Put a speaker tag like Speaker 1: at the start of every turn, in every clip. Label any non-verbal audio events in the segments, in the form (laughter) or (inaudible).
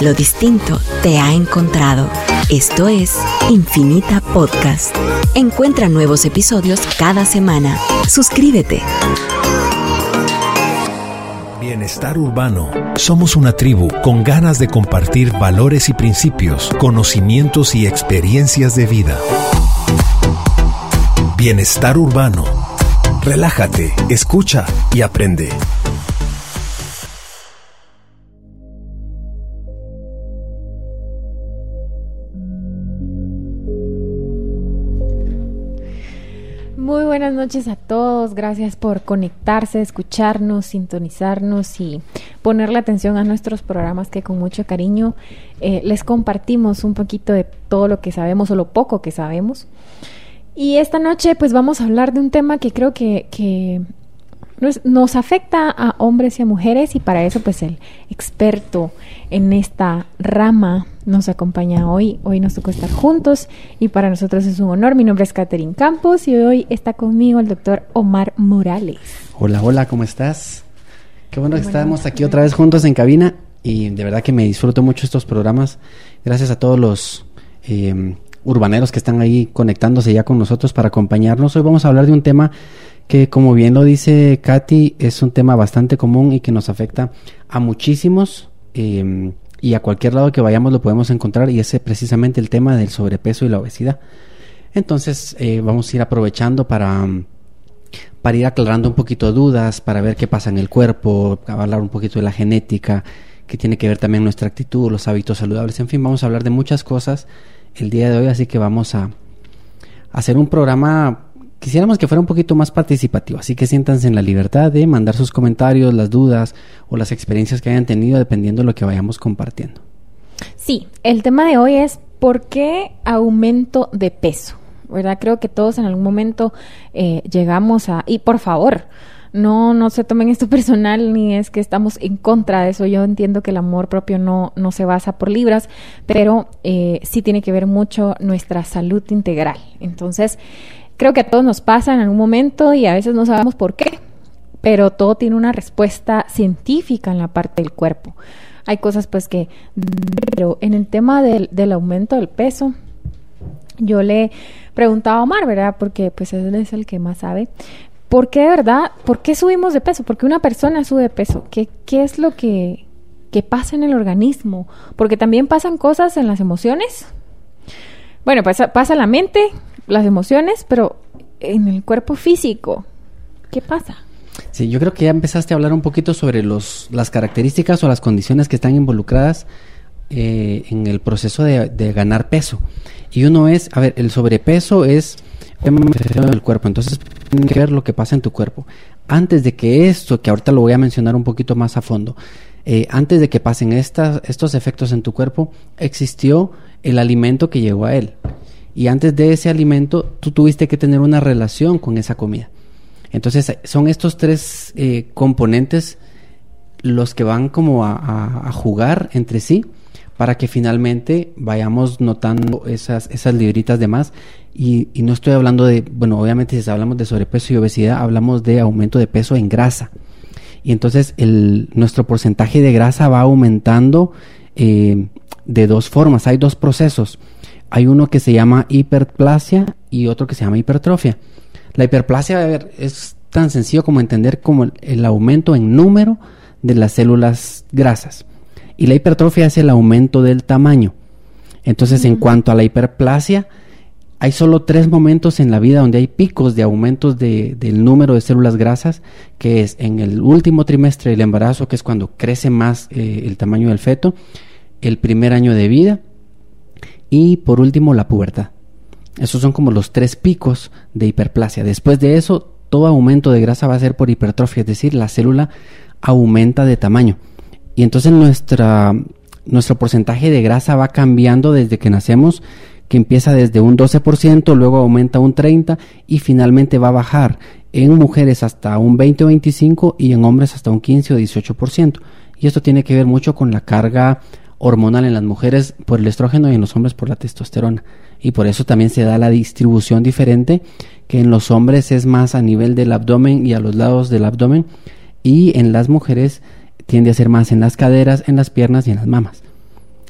Speaker 1: Lo distinto te ha encontrado. Esto es Infinita Podcast. Encuentra nuevos episodios cada semana. Suscríbete.
Speaker 2: Bienestar Urbano. Somos una tribu con ganas de compartir valores y principios, conocimientos y experiencias de vida. Bienestar Urbano. Relájate, escucha y aprende.
Speaker 3: Buenas noches a todos, gracias por conectarse, escucharnos, sintonizarnos y ponerle atención a nuestros programas que con mucho cariño eh, les compartimos un poquito de todo lo que sabemos o lo poco que sabemos. Y esta noche pues vamos a hablar de un tema que creo que, que nos, nos, afecta a hombres y a mujeres y para eso pues el experto en esta rama nos acompaña hoy. Hoy nos tocó estar juntos y para nosotros es un honor. Mi nombre es Catherine Campos y hoy está conmigo el doctor Omar Morales.
Speaker 4: Hola, hola, ¿cómo estás? Qué bueno que estamos aquí otra vez juntos en cabina y de verdad que me disfruto mucho estos programas. Gracias a todos los... Eh, urbaneros que están ahí conectándose ya con nosotros para acompañarnos. Hoy vamos a hablar de un tema que, como bien lo dice Katy, es un tema bastante común y que nos afecta a muchísimos eh, y a cualquier lado que vayamos lo podemos encontrar y ese es precisamente el tema del sobrepeso y la obesidad. Entonces eh, vamos a ir aprovechando para, para ir aclarando un poquito dudas, para ver qué pasa en el cuerpo, hablar un poquito de la genética, que tiene que ver también nuestra actitud, los hábitos saludables, en fin, vamos a hablar de muchas cosas el día de hoy, así que vamos a hacer un programa quisiéramos que fuera un poquito más participativo, así que siéntanse en la libertad de mandar sus comentarios, las dudas o las experiencias que hayan tenido dependiendo de lo que vayamos compartiendo.
Speaker 3: Sí, el tema de hoy es ¿por qué aumento de peso? ¿Verdad? Creo que todos en algún momento eh, llegamos a... Y por favor, no, no se tomen esto (laughs) personal ni es que estamos en contra de eso. Yo entiendo que el amor propio no, no se basa por libras, pero eh, sí tiene que ver mucho nuestra salud integral. Entonces, creo que a todos nos pasa en algún momento y a veces no sabemos por qué, pero todo tiene una respuesta científica en la parte del cuerpo. Hay cosas pues que, pero en el tema del, del aumento del peso, yo le preguntaba a Omar, ¿verdad? Porque pues él es el que más sabe. ¿Por qué, de verdad? ¿Por qué subimos de peso? Porque una persona sube de peso. ¿Qué, qué es lo que, que pasa en el organismo? Porque también pasan cosas en las emociones. Bueno, pasa, pasa la mente, las emociones, pero en el cuerpo físico, ¿qué pasa?
Speaker 4: Sí, yo creo que ya empezaste a hablar un poquito sobre los, las características o las condiciones que están involucradas eh, en el proceso de, ganar peso. Y uno es, a ver, el sobrepeso es del cuerpo, entonces tiene que ver lo que pasa en tu cuerpo. Antes de que esto, que ahorita lo voy a mencionar un poquito más a fondo, eh, antes de que pasen estas, estos efectos en tu cuerpo, existió el alimento que llegó a él. Y antes de ese alimento, tú tuviste que tener una relación con esa comida. Entonces, son estos tres eh, componentes los que van como a, jugar entre sí para que finalmente vayamos notando esas, libritas de más. Y, no estoy hablando de, bueno, obviamente si hablamos de sobrepeso y obesidad, hablamos de aumento de peso en grasa. Y entonces nuestro porcentaje de grasa va aumentando eh, de dos formas. Hay dos procesos. Hay uno que se llama hiperplasia y otro que se llama hipertrofia. La hiperplasia a ver, es tan sencillo como entender como el, el aumento en número de las células grasas. Y la hipertrofia es el aumento del tamaño. Entonces, en cuanto a la hiperplasia, hay solo tres momentos en la vida donde hay picos de aumentos de, del número de células grasas, que es en el último trimestre del embarazo, que es cuando crece más eh, el tamaño del feto, el primer año de vida y por último la pubertad. Esos son como los tres picos de hiperplasia. Después de eso, todo aumento de grasa va a ser por hipertrofia, es decir, la célula aumenta de tamaño. Y entonces nuestra, nuestro porcentaje de grasa va cambiando desde que nacemos, que empieza desde un 12%, luego aumenta un 30% y finalmente va a bajar en mujeres hasta un 20 o 25 y en hombres hasta un 15 o 18%. Y esto tiene que ver mucho con la carga hormonal en las mujeres por el estrógeno y en los hombres por la testosterona. Y por eso también se da la distribución diferente, que en los hombres es más a nivel del abdomen y a los lados del abdomen, y en las mujeres tiende a ser más en las caderas, en las piernas y en las mamas.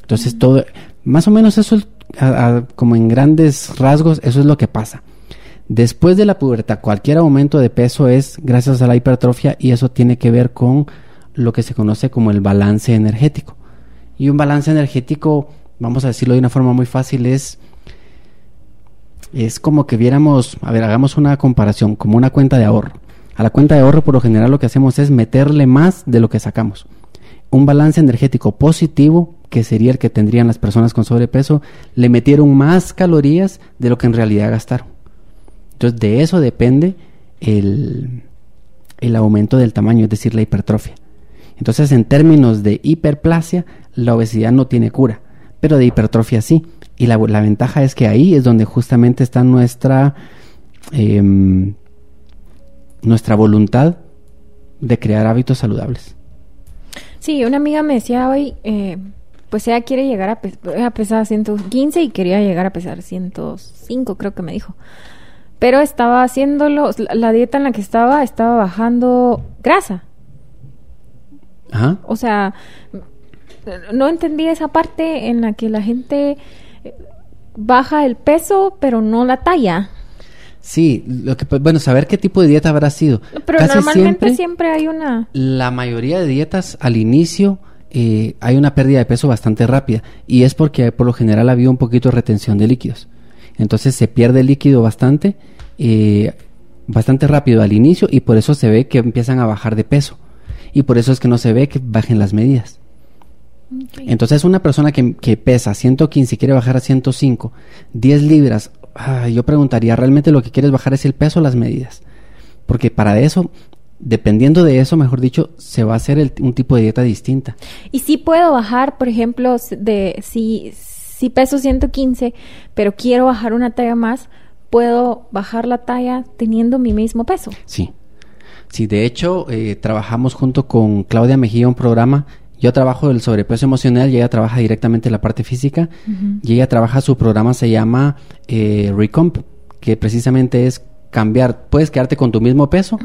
Speaker 4: Entonces, todo, más o menos eso, como en grandes rasgos, eso es lo que pasa. Después de la pubertad, cualquier aumento de peso es gracias a la hipertrofia y eso tiene que ver con lo que se conoce como el balance energético. Y un balance energético, vamos a decirlo de una forma muy fácil, es es como que viéramos, a ver, hagamos una comparación, como una cuenta de ahorro. A la cuenta de ahorro por lo general lo que hacemos es meterle más de lo que sacamos. Un balance energético positivo, que sería el que tendrían las personas con sobrepeso, le metieron más calorías de lo que en realidad gastaron. Entonces de eso depende el, el aumento del tamaño, es decir, la hipertrofia. Entonces en términos de hiperplasia, la obesidad no tiene cura, pero de hipertrofia sí. Y la, ventaja es que ahí es donde justamente está nuestra, em, nuestra voluntad de crear hábitos saludables.
Speaker 3: Sí, una amiga me decía hoy, eh, pues ella quiere llegar a, a, pesar 115 y quería llegar a pesar 105, creo que me dijo. Pero estaba haciéndolo, la dieta en la que estaba, estaba bajando grasa. Ajá. O sea, no entendí esa parte en la que la gente baja el peso, pero no la talla.
Speaker 4: Sí, lo que bueno, saber qué tipo de dieta habrá sido.
Speaker 3: Pero normalmente siempre, hay una.
Speaker 4: La mayoría de dietas al inicio eh, hay una pérdida de peso bastante rápida y es porque por lo general ha habido un poquito de retención de líquidos. Entonces se pierde líquido bastante, eh, bastante rápido al inicio y por eso se ve que empiezan a bajar de peso y por eso es que no se ve que bajen las medidas. Entonces una persona que, pesa 115 y quiere bajar a 105, 10 libras, ah, yo preguntaría, ¿realmente lo que quieres bajar es el peso o las medidas? Porque para eso, dependiendo de eso, mejor dicho, se va a hacer un tipo de dieta distinta.
Speaker 3: Y si puedo bajar, por ejemplo, de si, si peso 115, pero quiero bajar una talla más, ¿puedo bajar la talla teniendo mi mismo peso?
Speaker 4: Sí. Sí, de hecho, eh, trabajamos junto con Claudia Mejía un programa yo trabajo el sobrepeso emocional y ella trabaja directamente la parte física y ella trabaja su programa se llama eh, Recomp, que precisamente es cambiar, puedes quedarte con tu mismo peso,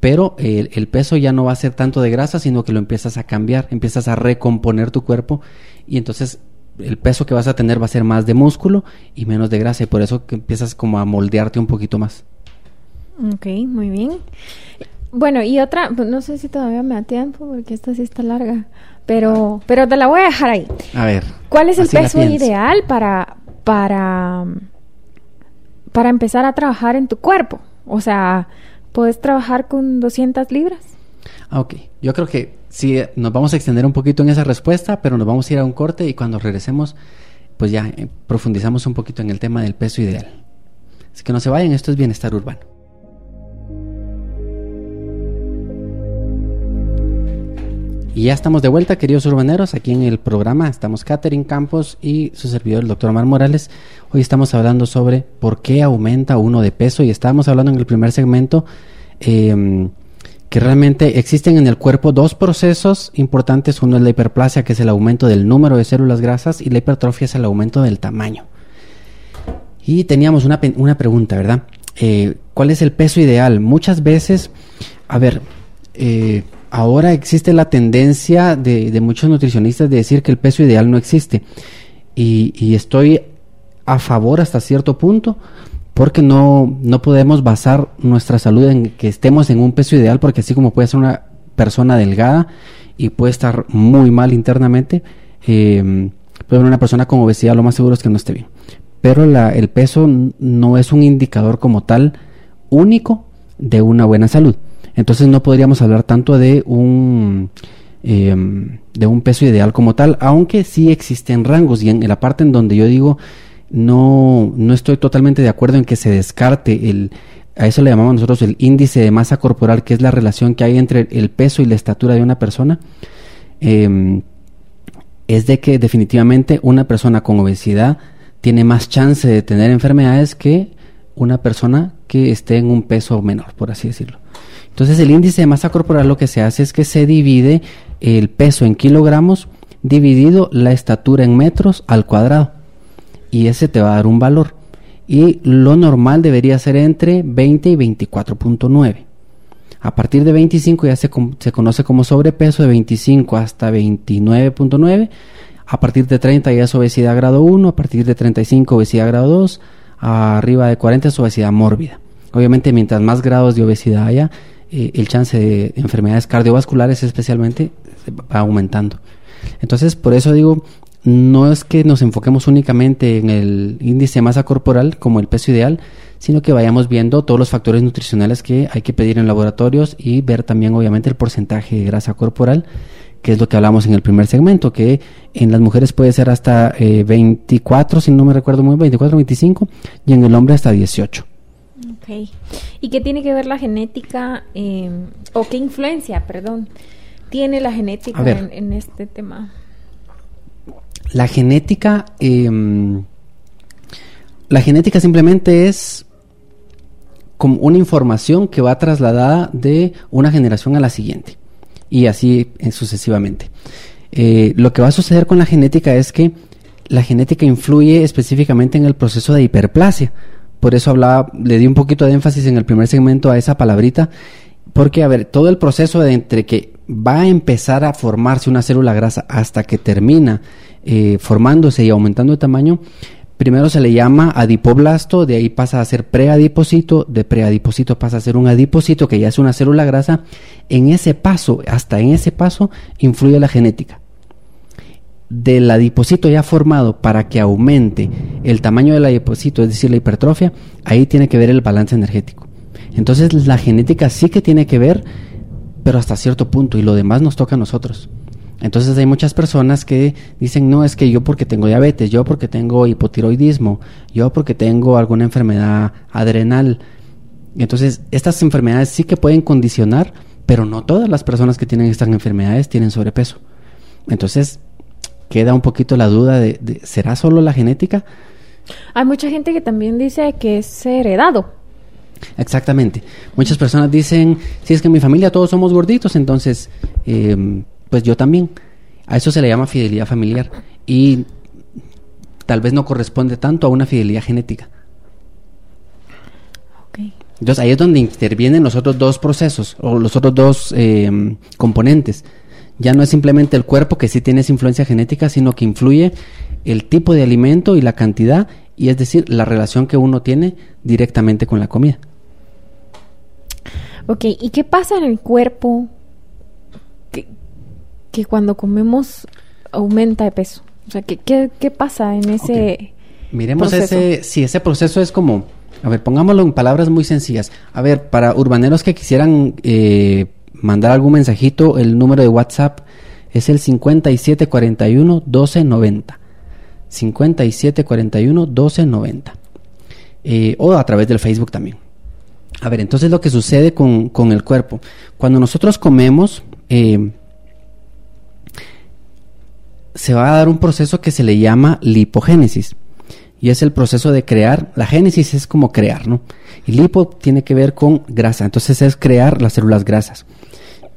Speaker 4: pero el, peso ya no va a ser tanto de grasa, sino que lo empiezas a cambiar, empiezas a recomponer tu cuerpo y entonces el peso que vas a tener va a ser más de músculo y menos de grasa y por eso que empiezas como a moldearte un poquito más.
Speaker 3: Ok, muy bien. Bueno, y otra, pues, no sé si todavía me da tiempo porque esta sí está larga. Pero, pero te la voy a dejar ahí.
Speaker 4: A ver.
Speaker 3: ¿Cuál es el peso ideal para, para, para empezar a trabajar en tu cuerpo? O sea, ¿puedes trabajar con 200 libras?
Speaker 4: Ah, ok. Yo creo que sí, nos vamos a extender un poquito en esa respuesta, pero nos vamos a ir a un corte y cuando regresemos, pues ya eh, profundizamos un poquito en el tema del peso ideal. Así que no se vayan, esto es bienestar urbano. Y ya estamos de vuelta, queridos urbaneros, aquí en el programa. Estamos Catherine Campos y su servidor, el doctor Omar Morales. Hoy estamos hablando sobre por qué aumenta uno de peso y estábamos hablando en el primer segmento em, que realmente existen en el cuerpo dos procesos importantes. Uno es la hiperplasia, que es el aumento del número de células grasas, y la hipertrofia es el aumento del tamaño. Y teníamos una, una pregunta, ¿verdad? Eh, ¿Cuál es el peso ideal? Muchas veces, a ver, eh, ahora existe la tendencia de, muchos nutricionistas de decir que el peso ideal no existe. Y, estoy a favor hasta cierto punto porque no, no podemos basar nuestra salud en que estemos en un peso ideal porque así como puede ser una persona delgada y puede estar muy mal internamente, eh, puede ser una persona con obesidad lo más seguro es que no esté bien. Pero la, el peso no es un indicador como tal único de una buena salud. Entonces no podríamos hablar tanto de un, em, de un peso ideal como tal, aunque sí existen rangos y en, la parte en donde yo digo no, no estoy totalmente de acuerdo en que se descarte el, a eso le llamamos nosotros el índice de masa corporal, que es la relación que hay entre el peso y la estatura de una persona, em, es de que definitivamente una persona con obesidad tiene más chance de tener enfermedades que una persona que esté en un peso menor, por así decirlo. Entonces el índice de masa corporal lo que se hace es que se divide el peso en kilogramos dividido la estatura en metros al cuadrado. Y ese te va a dar un valor. Y lo normal debería ser entre 20 y 24.9. A partir de 25 ya se, se, conoce como sobrepeso, de 25 hasta 29.9. a partir de 30 ya es obesidad grado 1, a partir de 35 obesidad grado 2, arriba de 40 es obesidad mórbida. Obviamente mientras más grados de obesidad haya, eh, el chance de enfermedades cardiovasculares especialmente va aumentando. Entonces, por eso digo, no es que nos enfoquemos únicamente en el índice de masa corporal como el peso ideal, sino que vayamos viendo todos los factores nutricionales que hay que pedir en laboratorios y ver también obviamente el porcentaje de grasa corporal, que es lo que hablamos en el primer segmento, que en las mujeres puede ser hasta 24, eh, si no me recuerdo muy bien, 24, 25, y en el hombre hasta 18.
Speaker 3: Ok. ¿Y qué tiene que ver la genética, eh, o qué influencia, perdón, tiene la genética en, este tema?
Speaker 4: La genética, em, la genética simplemente es como una información que va trasladada de una generación a la siguiente y así eh, sucesivamente. Eh, lo que va a suceder con la genética es que la genética influye específicamente en el proceso de hiperplasia. Por eso hablaba, le di un poquito de énfasis en el primer segmento a esa palabrita, porque a ver, todo el proceso de entre que va a empezar a formarse una célula grasa hasta que termina eh, formándose y aumentando de tamaño, primero se le llama adipoblasto, de ahí pasa a ser preadipocito, de preadipocito pasa a ser un adipocito que ya es una célula grasa. En ese paso, hasta en ese paso, influye la genética. Del adipocito ya formado para que aumente el tamaño del adipocito, es decir, la hipertrofia, ahí tiene que ver el balance energético. Entonces la genética sí que tiene que ver, pero hasta cierto punto, y lo demás nos toca a nosotros. Entonces hay muchas personas que dicen, no, es que yo porque tengo diabetes, yo porque tengo hipotiroidismo, yo porque tengo alguna enfermedad adrenal. Entonces estas enfermedades sí que pueden condicionar, pero no todas las personas que tienen estas enfermedades tienen sobrepeso. Entonces queda un poquito la duda de, ¿será solo la genética?
Speaker 3: Hay mucha gente que también dice que es heredado.
Speaker 4: Exactamente. Muchas personas dicen, si es que en mi familia todos somos gorditos, entonces eh, pues yo también. A eso se le llama fidelidad familiar y tal vez no corresponde tanto a una fidelidad genética. Entonces ahí es donde intervienen los otros dos procesos o los otros dos em, componentes. Ya no es simplemente el cuerpo que sí tiene esa influencia genética, sino que influye el tipo de alimento y la cantidad, y es decir, la relación que uno tiene directamente con la comida.
Speaker 3: Ok, ¿y qué pasa en el cuerpo que cuando comemos aumenta de peso? O sea, ¿qué, qué, pasa en ese
Speaker 4: Miremos ese, si ese proceso es como, a ver, pongámoslo en palabras muy sencillas. A ver, para urbaneros que quisieran eh, mandar algún mensajito, el número de WhatsApp es el 5741 1290. 5741 1290. Eh, o a través del Facebook también. A ver, entonces lo que sucede con, con el cuerpo. Cuando nosotros comemos, eh, se va a dar un proceso que se le llama lipogénesis. Y es el proceso de crear, la génesis es como crear, ¿no? Y lipo tiene que ver con grasa, entonces es crear las células grasas.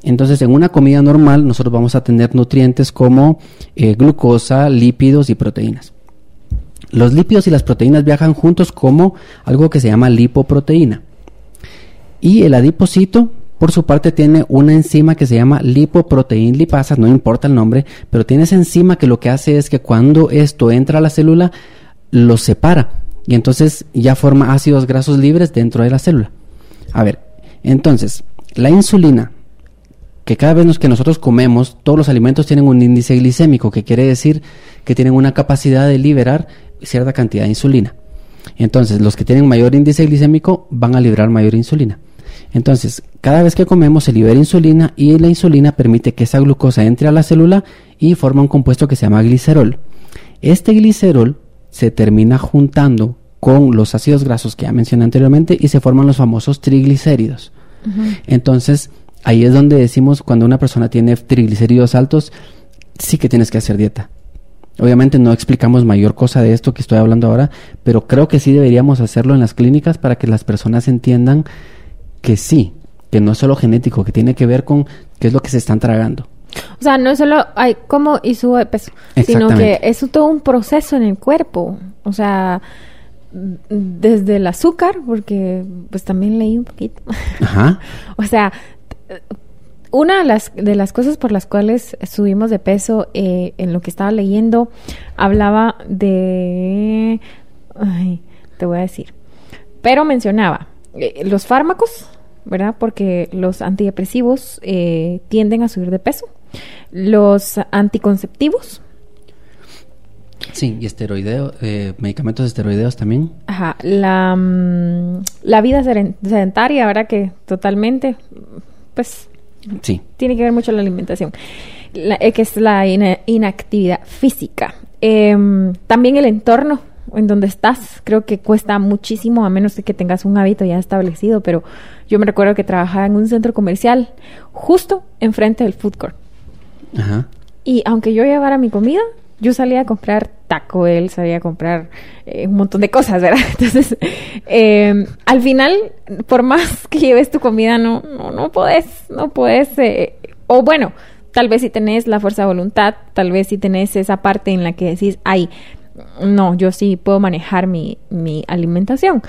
Speaker 4: Entonces, en una comida normal, nosotros vamos a tener nutrientes como eh, glucosa, lípidos y proteínas. Los lípidos y las proteínas viajan juntos como algo que se llama lipoproteína. Y el adipocito por su parte tiene una enzima que se llama lipoproteína lipasa, no importa el nombre, pero tiene esa enzima que lo que hace es que cuando esto entra a la célula, lo separa y entonces ya forma ácidos grasos libres dentro de la célula. A ver, entonces, la insulina, que cada vez que nosotros comemos, todos los alimentos tienen un índice glicémico, que quiere decir que tienen una capacidad de liberar cierta cantidad de insulina. Entonces, los que tienen mayor índice glicémico van a liberar mayor insulina. Entonces, cada vez que comemos se libera insulina y la insulina permite que esa glucosa entre a la célula y forma un compuesto que se llama glicerol. Este glicerol se termina juntando con los ácidos grasos que ya mencioné anteriormente y se forman los famosos triglicéridos. Entonces, ahí es donde decimos cuando una persona tiene triglicéridos altos, sí que tienes que hacer dieta. Obviamente no explicamos mayor cosa de esto que estoy hablando ahora, pero creo que sí deberíamos hacerlo en las clínicas para que las personas entiendan que sí, que no es solo genético, que tiene que ver con qué es lo que se están tragando.
Speaker 3: O sea, no es solo hay cómo y sube peso, sino que es todo un proceso en el cuerpo. O sea, desde el azúcar, porque pues también leí un poquito. Ajá. (laughs) o sea, una de las, de las cosas por las cuales subimos de peso, eh, en lo que estaba leyendo, hablaba de... Ay, te voy a decir. Pero mencionaba eh, los fármacos, ¿verdad? Porque los antidepresivos eh, tienden a subir de peso. Los anticonceptivos.
Speaker 4: Sí, y esteroideo, eh, medicamentos esteroideos también.
Speaker 3: Ajá, la, mm, la vida sedentaria, ¿verdad? Que totalmente, pues,
Speaker 4: Sí.
Speaker 3: tiene que ver mucho la alimentación, La- eh, que es la ina- inactividad física. Em, también el entorno en donde estás, creo que cuesta muchísimo, a menos de que tengas un hábito ya establecido, pero yo me recuerdo que trabajaba en un centro comercial justo enfrente del food court.
Speaker 4: Ajá.
Speaker 3: Y aunque yo llevara mi comida, yo salía a comprar Taco Bell, salía a comprar eh, un montón de cosas, ¿verdad? (laughs) Entonces, eh, al final, por más que lleves tu comida, no, no, no podés, no podés, eh, o bueno, tal vez si tenés la fuerza de voluntad, tal vez si tenés esa parte en la que decís, ay, no, yo sí puedo manejar mi, mi alimentación,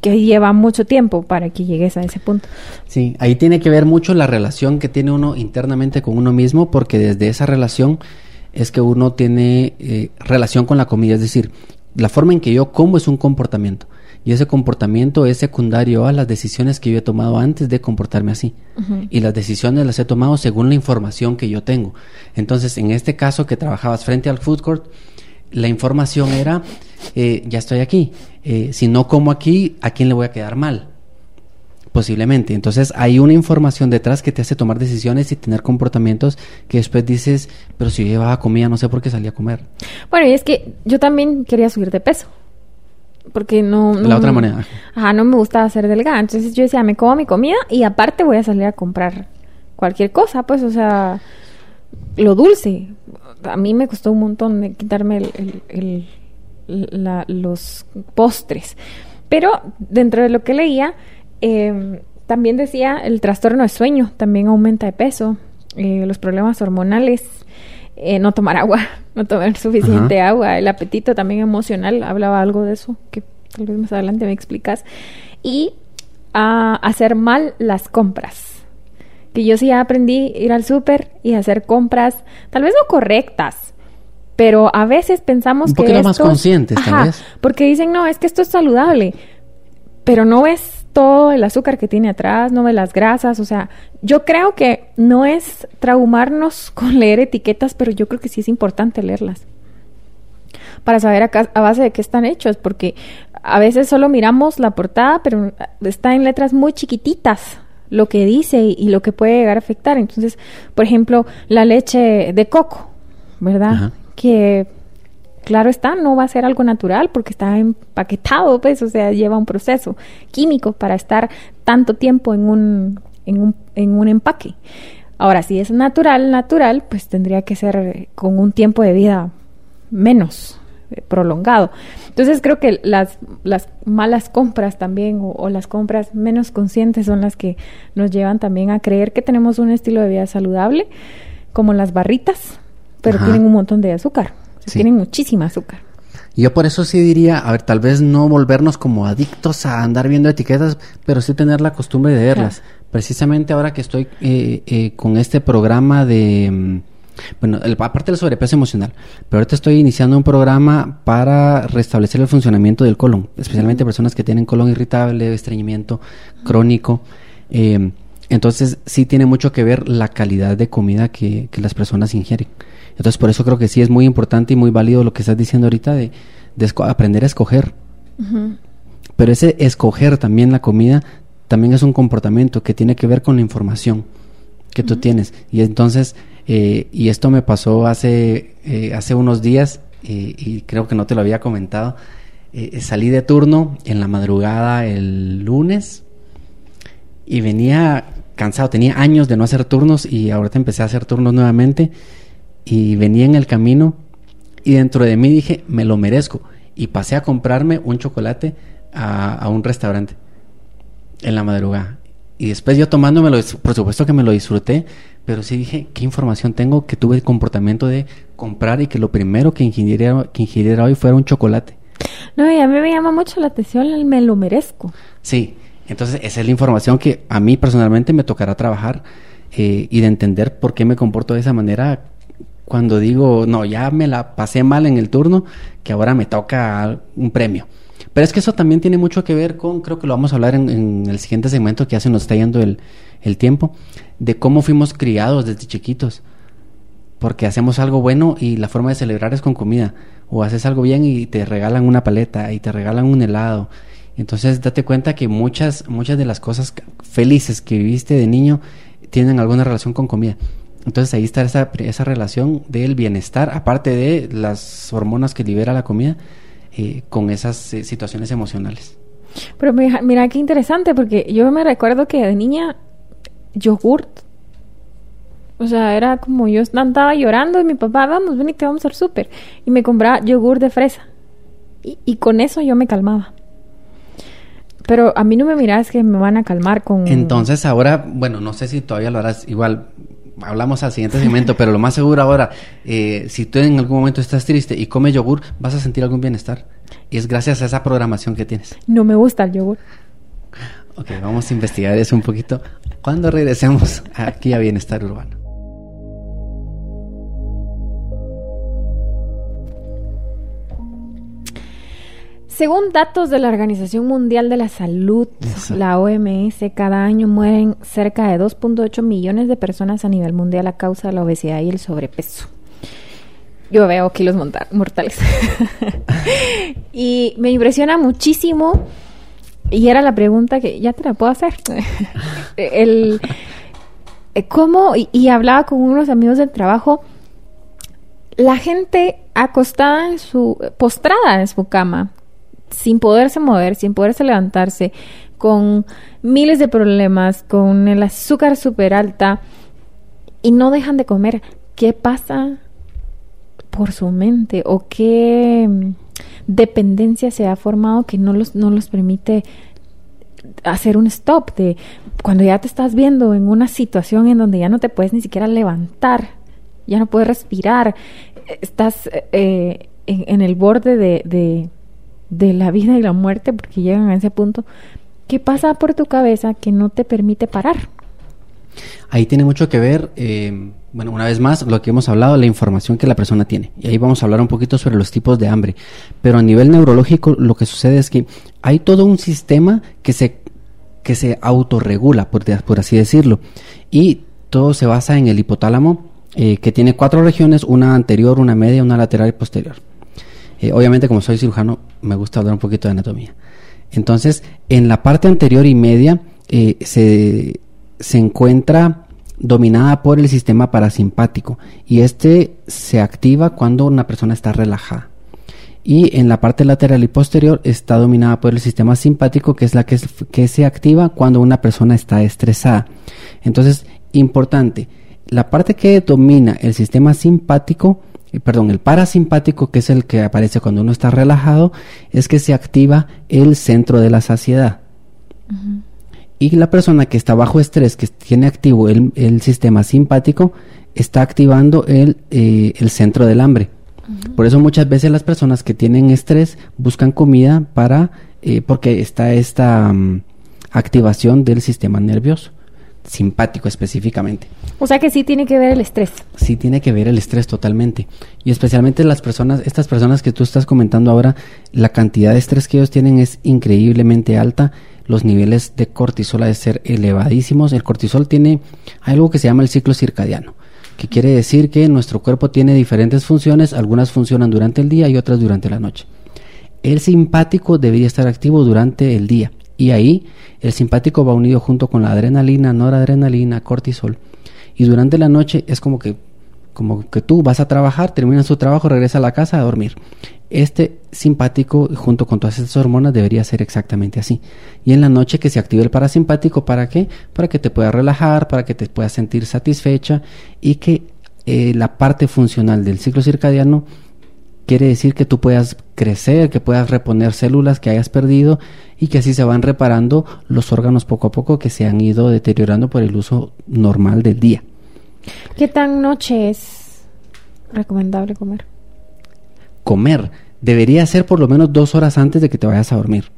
Speaker 3: que lleva mucho tiempo para que llegues a ese punto.
Speaker 4: Sí, ahí tiene que ver mucho la relación que tiene uno internamente con uno mismo, porque desde esa relación es que uno tiene eh, relación con la comida, es decir, la forma en que yo como es un comportamiento. Y ese comportamiento es secundario a las decisiones que yo he tomado antes de comportarme así. Y las decisiones las he tomado según la información que yo tengo. Entonces, en este caso que trabajabas frente al food court, la información era, eh, ya estoy aquí. Eh, si no como aquí, ¿a quién le voy a quedar mal? Posiblemente. Entonces hay una información detrás que te hace tomar decisiones y tener comportamientos que después dices, pero si yo llevaba comida, no sé por qué salí a comer.
Speaker 3: Bueno, y es que yo también quería subir de peso. Porque no... no-
Speaker 4: La otra moneda.
Speaker 3: Ajá, no me gustaba ser delgada. Entonces yo decía, me como mi comida y aparte voy a salir a comprar cualquier cosa, pues, o sea, lo dulce. A mí me costó un montón de quitarme el, el- el- la- los postres. Pero dentro de lo que leía, eh, también decía el trastorno de sueño, también aumenta de peso, eh, los problemas hormonales, eh, no tomar agua, (laughs) no tomar suficiente
Speaker 4: Ajá.
Speaker 3: agua, el apetito también emocional, hablaba algo de eso, que tal vez más adelante me explicas, y a hacer mal las compras. Que yo sí aprendí a ir al súper y hacer compras, tal vez no correctas, pero a veces pensamos
Speaker 4: Un
Speaker 3: que
Speaker 4: más
Speaker 3: esto es-
Speaker 4: conscientes, tal
Speaker 3: Ajá,
Speaker 4: vez.
Speaker 3: porque dicen, no, es que esto es saludable, pero no ves todo el azúcar que tiene atrás, no ves las grasas, o sea, yo creo que no es traumarnos (laughs) con leer etiquetas, pero yo creo que sí es importante leerlas para saber a, a base de qué están hechos, porque a veces solo miramos la portada, pero está en letras muy chiquititas lo que dice y, y lo que puede llegar a afectar. Entonces, por ejemplo, la leche de coco, ¿verdad?
Speaker 4: Ajá.
Speaker 3: Que claro está, no va a ser algo natural porque está empaquetado, pues, o sea, lleva un proceso químico para estar tanto tiempo en un, en un, en un empaque. Ahora, si es natural, natural, pues tendría que ser con un tiempo de vida menos prolongado. Entonces creo que las, las malas compras también o, o las compras menos conscientes son las que nos llevan también a creer que tenemos un estilo de vida saludable, como las barritas, pero
Speaker 4: Ajá.
Speaker 3: tienen un montón de azúcar, o sea,
Speaker 4: Sí.
Speaker 3: tienen muchísima azúcar.
Speaker 4: Yo por eso sí diría, a ver, tal vez no volvernos como adictos a andar viendo etiquetas, pero sí tener la costumbre de verlas. Precisamente ahora que estoy eh, eh, con este programa de, mm, bueno, el- aparte del sobrepeso emocional, pero ahorita estoy iniciando un programa para restablecer el funcionamiento del colon, especialmente personas que tienen colon irritable, estreñimiento crónico. eh, entonces sí tiene mucho que ver la calidad de comida que, que las personas ingieren. Entonces por eso creo que sí es muy importante y muy válido lo que estás diciendo ahorita de, aprender a escoger. Pero ese escoger también la comida también es un comportamiento que tiene que ver con la información que tú tienes. Y entonces, eh, y esto me pasó hace, eh, hace unos días y creo que no te lo había comentado. Eh, salí de turno en la madrugada el lunes y venía cansado. Tenía años de no hacer turnos y ahorita empecé a hacer turnos nuevamente y venía en el camino y dentro de mí dije, me lo merezco. Y pasé a comprarme un chocolate a un restaurante en la madrugada. Y después yo tomándomelo, por supuesto que me lo disfruté, pero sí dije, ¿qué información tengo? Que tuve el comportamiento de comprar y que lo primero que ingiriera, que ingiriera hoy fuera un chocolate.
Speaker 3: No, y a mí me llama mucho la atención el me lo merezco.
Speaker 4: Sí, entonces esa es la información que a mí personalmente me tocará trabajar eh, y de entender por qué me comporto de esa manera cuando digo, no, ya me la pasé mal en el turno, que ahora me toca un premio. Pero es que eso también tiene mucho que ver con, creo que lo vamos a hablar en, el siguiente segmento que ya se nos está yendo el, el tiempo, de cómo fuimos criados desde chiquitos. Porque hacemos algo bueno y la forma de celebrar es con comida. O haces algo bien y te regalan una paleta y te regalan un helado. Entonces date cuenta que muchas, muchas de las cosas felices que viviste de niño tienen alguna relación con comida. Entonces ahí está esa, esa relación del bienestar, aparte de las hormonas que libera la comida, eh, con esas eh, situaciones emocionales.
Speaker 3: Pero mira, mira qué interesante, porque yo me recuerdo que de niña, yogurt. O sea, era como yo andaba llorando y mi papá, vamos, ven y te vamos a hacer súper. Y me compraba yogur de fresa. Y, y con eso yo me calmaba. Pero a mí no me miras que me van a calmar con...
Speaker 4: Entonces ahora, bueno, no sé si todavía lo harás igual, hablamos al siguiente segmento, pero lo más seguro ahora, eh, si tú en algún momento estás triste y comes yogur, vas a sentir algún bienestar. Y es gracias a esa programación que tienes.
Speaker 3: No me gusta el yogur.
Speaker 4: Ok, vamos a investigar eso un poquito. Cuando regresemos aquí a Bienestar Urbano.
Speaker 3: Según datos de la Organización Mundial de la Salud, la OMS, cada año mueren cerca de 2.8 millones de personas a nivel mundial a causa de la obesidad y el sobrepeso. Yo veo kilos mortales. (laughs) y me impresiona muchísimo, y era la pregunta que ya te la puedo hacer. (laughs) el, eh, ¿Cómo? y hablaba con unos amigos del trabajo la gente acostada en su postrada en su cama sin poderse mover, sin poderse levantarse, con miles de problemas, con el azúcar súper alta y no dejan de comer. ¿Qué pasa por su mente o qué dependencia se ha formado que no los, no los permite hacer un stop de cuando ya te estás viendo en una situación en donde ya no te puedes ni siquiera levantar, ya no puedes respirar, estás eh, en, el borde de de la vida y la muerte, porque llegan a ese punto, ¿qué pasa por tu cabeza que no te permite parar?
Speaker 4: Ahí tiene mucho que ver, eh, bueno, una vez más, lo que hemos hablado, la información que la persona tiene. Y ahí vamos a hablar un poquito sobre los tipos de hambre. Pero a nivel neurológico, lo que sucede es que hay todo un sistema que se, que se autorregula, por, por así decirlo. Y todo se basa en el hipotálamo, eh, que tiene cuatro regiones, una anterior, una media, una lateral y posterior. Eh, obviamente, como soy cirujano, me gusta hablar un poquito de anatomía. Entonces, en la parte anterior y media eh, se, se encuentra dominada por el sistema parasimpático y este se activa cuando una persona está relajada. Y en la parte lateral y posterior está dominada por el sistema simpático, que es la que, que se activa cuando una persona está estresada. Entonces, importante, la parte que domina el sistema simpático perdón, el parasimpático, que es el que aparece cuando uno está relajado, es que se activa el centro de la saciedad. Y la persona que está bajo estrés, que tiene activo el, sistema simpático, está activando el, eh, el centro del hambre. Por eso muchas veces las personas que tienen estrés buscan comida para, eh, porque está esta mm, activación del sistema nervioso simpático específicamente.
Speaker 3: O sea que sí tiene que ver el estrés.
Speaker 4: Sí tiene que ver el estrés totalmente. Y especialmente las personas, estas personas que tú estás comentando ahora, la cantidad de estrés que ellos tienen es increíblemente alta. Los niveles de cortisol ha de ser elevadísimos. El cortisol tiene algo que se llama el ciclo circadiano, que quiere decir que nuestro cuerpo tiene diferentes funciones, algunas funcionan durante el día y otras durante la noche. El simpático debería estar activo durante el día y ahí el simpático va unido junto con la adrenalina, noradrenalina, cortisol. Y durante la noche es como que, como que tú vas a trabajar, terminas tu trabajo, regresas a la casa a dormir. Este simpático junto con todas estas hormonas debería ser exactamente así. Y en la noche que se active el parasimpático, ¿para qué? Para que te puedas relajar, para que te puedas sentir satisfecha y que eh, la parte funcional del ciclo circadiano quiere decir que tú puedas crecer, que puedas reponer células que hayas perdido y que así se van reparando los órganos poco a poco que se han ido deteriorando por el uso normal del día.
Speaker 3: ¿Qué tan noche es recomendable comer?
Speaker 4: Comer debería ser por lo menos dos horas antes de que te vayas a dormir.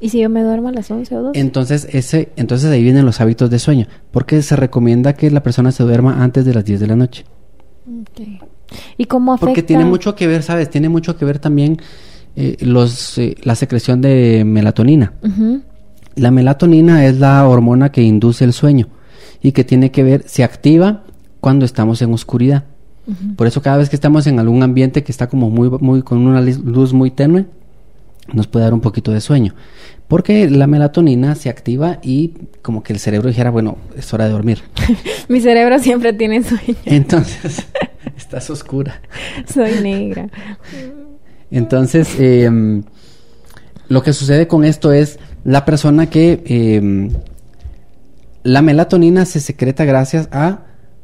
Speaker 3: ¿Y si yo me duermo a las 11 o 12?
Speaker 4: Entonces, ese, entonces ahí vienen los hábitos de sueño, porque se recomienda que la persona se duerma antes de las 10 de la noche.
Speaker 3: Ok. ¿Y cómo afecta?
Speaker 4: Porque tiene mucho que ver, ¿sabes? Tiene mucho que ver también eh, los, eh, la secreción de melatonina. La melatonina es la hormona que induce el sueño y que tiene que ver, se activa cuando estamos en oscuridad. Por eso cada vez que estamos en algún ambiente que está como muy, muy con una luz muy tenue, nos puede dar un poquito de sueño. Porque la melatonina se activa y como que el cerebro dijera, bueno, es hora de dormir. (laughs)
Speaker 3: Mi cerebro siempre tiene sueño.
Speaker 4: Entonces, (laughs) estás oscura.
Speaker 3: Soy negra.
Speaker 4: Entonces, eh, lo que sucede con esto es la persona que eh, la melatonina se secreta gracias a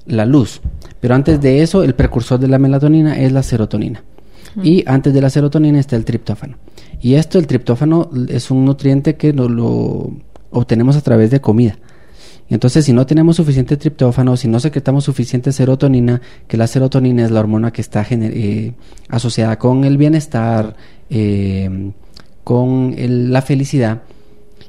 Speaker 4: la luz. Pero antes de eso, el precursor de la melatonina es la serotonina. Y antes de la serotonina está el triptófano. Y esto, el triptófano, es un nutriente que no lo obtenemos a través de comida. Entonces, si no tenemos suficiente triptófano, si no secretamos suficiente serotonina, que la serotonina es la hormona que está eh, asociada con el bienestar, eh, con la felicidad,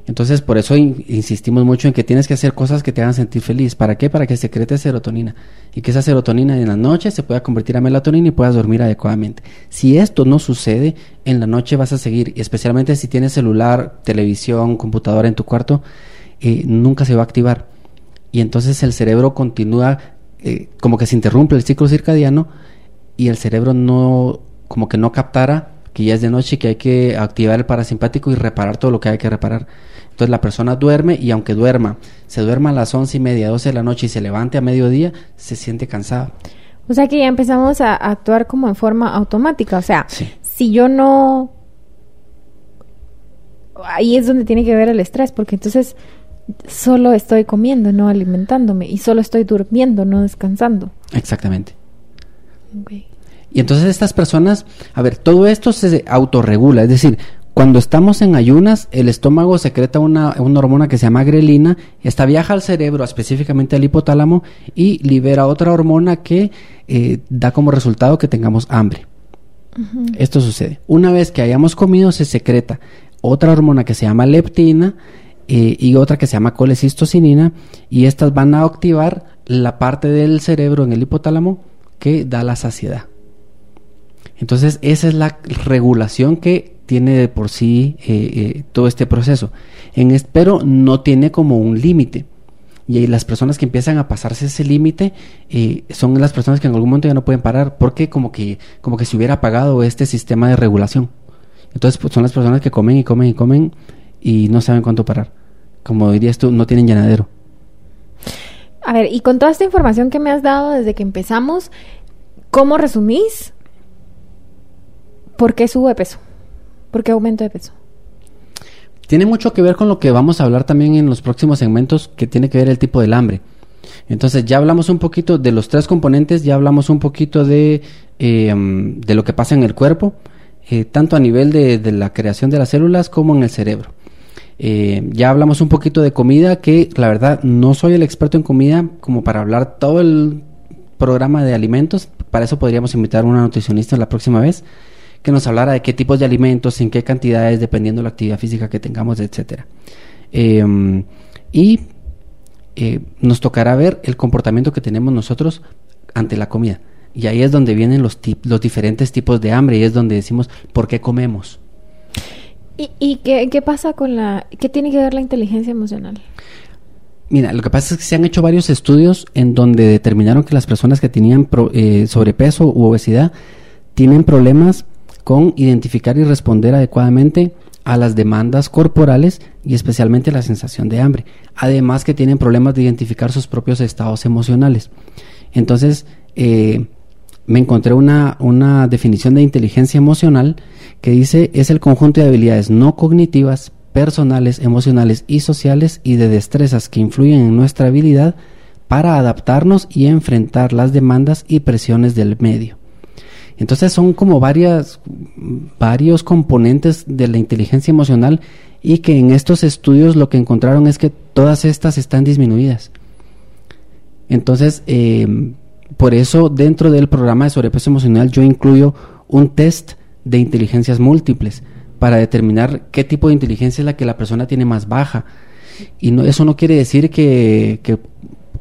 Speaker 4: entonces por eso in- insistimos mucho en que tienes que hacer cosas que te hagan sentir feliz. ¿Para qué? Para que secrete serotonina y que esa serotonina en la noche se pueda convertir a melatonina y puedas dormir adecuadamente. Si esto no sucede, en la noche vas a seguir, y especialmente si tienes celular, televisión, computadora en tu cuarto, eh, nunca se va a activar. Y entonces el cerebro continúa, eh, como que se interrumpe el ciclo circadiano y el cerebro no, como que no captara que ya es de noche y que hay que activar el parasimpático y reparar todo lo que hay que reparar. Entonces la persona duerme y aunque duerma, se duerma a las once y media, doce de la noche y se levante a mediodía, se siente cansada.
Speaker 3: O sea que ya empezamos a actuar como en forma automática. O sea,
Speaker 4: Sí.
Speaker 3: si yo no... Ahí es donde tiene que ver el estrés, porque entonces solo estoy comiendo, no alimentándome, y solo estoy durmiendo, no descansando.
Speaker 4: Exactamente. Y entonces estas personas, a ver, todo esto se autorregula, es decir, cuando estamos en ayunas, el estómago secreta una, una hormona que se llama grelina, esta viaja al cerebro, específicamente al hipotálamo, y libera otra hormona que eh, da como resultado que tengamos hambre. Esto sucede. Una vez que hayamos comido, se secreta otra hormona que se llama leptina y otra que se llama colecistocinina, y estas van a activar la parte del cerebro en el hipotálamo que da la saciedad. Entonces, esa es la regulación que tiene de por sí eh, eh, todo este proceso. En pero no tiene como un límite. Y las personas que empiezan a pasarse ese límite eh, son las personas que en algún momento ya no pueden parar porque como que, como que se hubiera apagado este sistema de regulación. Entonces pues, son las personas que comen y comen y comen y no saben cuánto parar. Como dirías tú, no tienen llenadero.
Speaker 3: A ver, y con toda esta información que me has dado desde que empezamos, ¿cómo resumís? ¿Por qué subo de peso? ¿Por qué aumento de peso?
Speaker 4: Tiene mucho que ver con lo que vamos a hablar también en los próximos segmentos, que tiene que ver el tipo del hambre. Entonces ya hablamos un poquito de los tres componentes, ya hablamos un poquito de, eh, mm, de lo que pasa en el cuerpo, eh, tanto a nivel de, de la creación de las células como en el cerebro. Eh, ya hablamos un poquito de comida, que la verdad no soy el experto en comida como para hablar todo el programa de alimentos. Para eso podríamos invitar a una nutricionista la próxima vez que nos hablara de qué tipos de alimentos, en qué cantidades, dependiendo de la actividad física que tengamos, etcétera. Eh, y eh, nos tocará ver el comportamiento que tenemos nosotros ante la comida. Y ahí es donde vienen los, los diferentes tipos de hambre y es donde decimos por qué comemos.
Speaker 3: ¿Y, y qué, qué pasa con la... ¿Qué tiene que ver la inteligencia emocional?
Speaker 4: Mira, lo que pasa es que se han hecho varios estudios en donde determinaron que las personas que tenían pro- eh, sobrepeso u obesidad tienen problemas con identificar y responder adecuadamente a las demandas corporales y especialmente la sensación de hambre. Además que tienen problemas de identificar sus propios estados emocionales. Entonces, eh, me encontré una, una definición de inteligencia emocional que dice es el conjunto de habilidades no cognitivas, personales, emocionales y sociales y de destrezas que influyen en nuestra habilidad para adaptarnos y enfrentar las demandas y presiones del medio. Entonces son como varias, varios componentes de la inteligencia emocional y que en estos estudios lo que encontraron es que todas estas están disminuidas. Entonces, eh, por eso dentro del programa de sobrepeso emocional yo incluyo un test de inteligencias múltiples para determinar qué tipo de inteligencia es la que la persona tiene más baja. Y no, eso no quiere decir que, que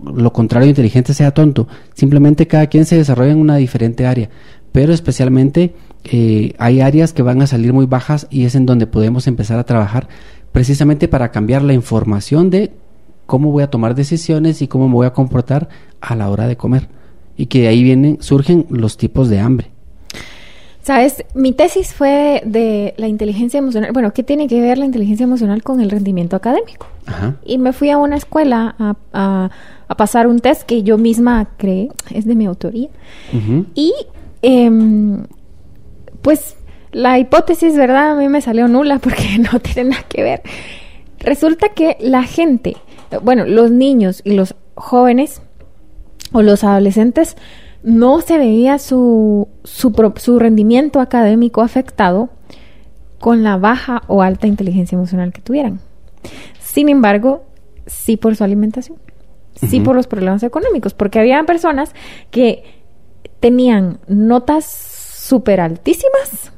Speaker 4: lo contrario inteligente sea tonto. Simplemente cada quien se desarrolla en una diferente área. Pero especialmente eh, hay áreas que van a salir muy bajas y es en donde podemos empezar a trabajar precisamente para cambiar la información de cómo voy a tomar decisiones y cómo me voy a comportar a la hora de comer. Y que de ahí vienen, surgen los tipos de hambre.
Speaker 3: Sabes, mi tesis fue de la inteligencia emocional. Bueno, ¿qué tiene que ver la inteligencia emocional con el rendimiento académico? Y me fui a una escuela a, pasar un test que yo misma creé, es de mi autoría. Y em, pues la hipótesis, ¿verdad? A mí me salió nula porque (laughs) no tiene nada que ver. Resulta que la gente, bueno, los niños y los jóvenes o los adolescentes no se veía su, su, rendimiento académico afectado con la baja o alta inteligencia emocional que tuvieran. Sin embargo, sí por su alimentación, sí por los problemas económicos, porque había personas que tenían notas súper altísimas,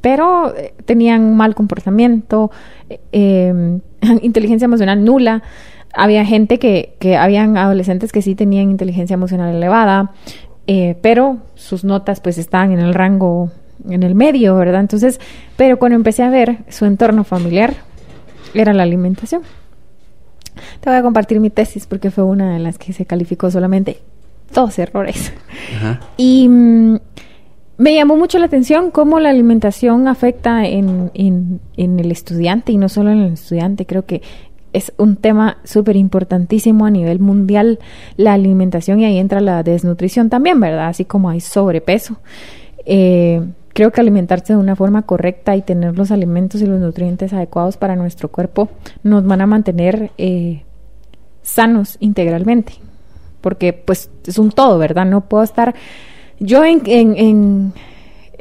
Speaker 3: pero eh, tenían mal comportamiento, eh, em, (laughs) inteligencia emocional nula. Había gente que, que, habían adolescentes que sí tenían inteligencia emocional elevada, eh, pero sus notas pues estaban en el rango, en el medio, ¿verdad? Entonces, pero cuando empecé a ver su entorno familiar, era la alimentación. Te voy a compartir mi tesis porque fue una de las que se calificó solamente dos errores. Y mm, me llamó mucho la atención cómo la alimentación afecta en, en, en, el estudiante y no solo en el estudiante. Creo que es un tema súper importantísimo a nivel mundial, la alimentación y ahí entra la desnutrición también, ¿verdad? Así como hay sobrepeso. Eh, creo que alimentarse de una forma correcta y tener los alimentos y los nutrientes adecuados para nuestro cuerpo nos van a mantener eh, sanos integralmente, porque pues es un todo, ¿verdad? No puedo estar... Yo en, en,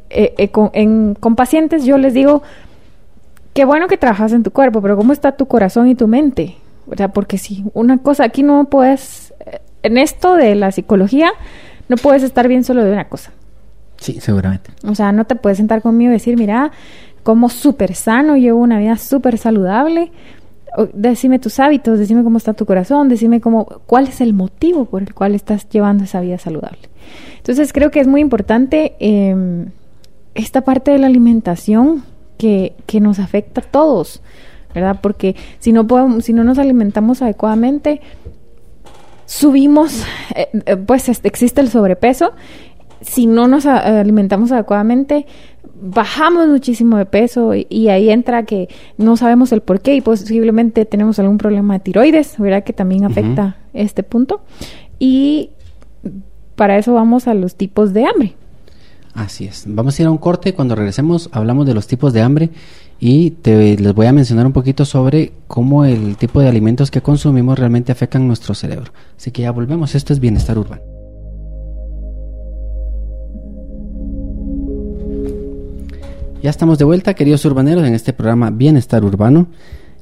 Speaker 3: eh, con, con pacientes yo les digo, qué bueno que trabajas en tu cuerpo, pero ¿cómo está tu corazón y tu mente? O sea, porque si una cosa, aquí no puedes, eh, en esto de la psicología, no puedes estar bien solo de una cosa.
Speaker 4: Sí, seguramente.
Speaker 3: O sea, no te puedes sentar conmigo y decir, mira, como súper sano, llevo una vida súper saludable. decime tus hábitos, decime cómo está tu corazón, decime cómo, cuál es el motivo por el cual estás llevando esa vida saludable. Entonces creo que es muy importante em, esta parte de la alimentación que, que nos afecta a todos, ¿verdad? Porque si no, podemos, si no nos alimentamos adecuadamente, subimos, eh, eh, pues existe el sobrepeso. Si no nos alimentamos adecuadamente, bajamos muchísimo de peso y, ahí entra que no sabemos el por qué y posiblemente tenemos algún problema de tiroides, ¿verdad? Que también afecta este punto. Y para eso vamos a los tipos de hambre.
Speaker 4: Así es. Vamos a ir a un corte. Cuando regresemos hablamos de los tipos de hambre y te, les voy a mencionar un poquito sobre cómo el tipo de alimentos que consumimos realmente afectan nuestro cerebro. Así que ya volvemos. Esto es Bienestar Urbano. Ya estamos de vuelta, queridos urbaneros, en este programa Bienestar Urbano.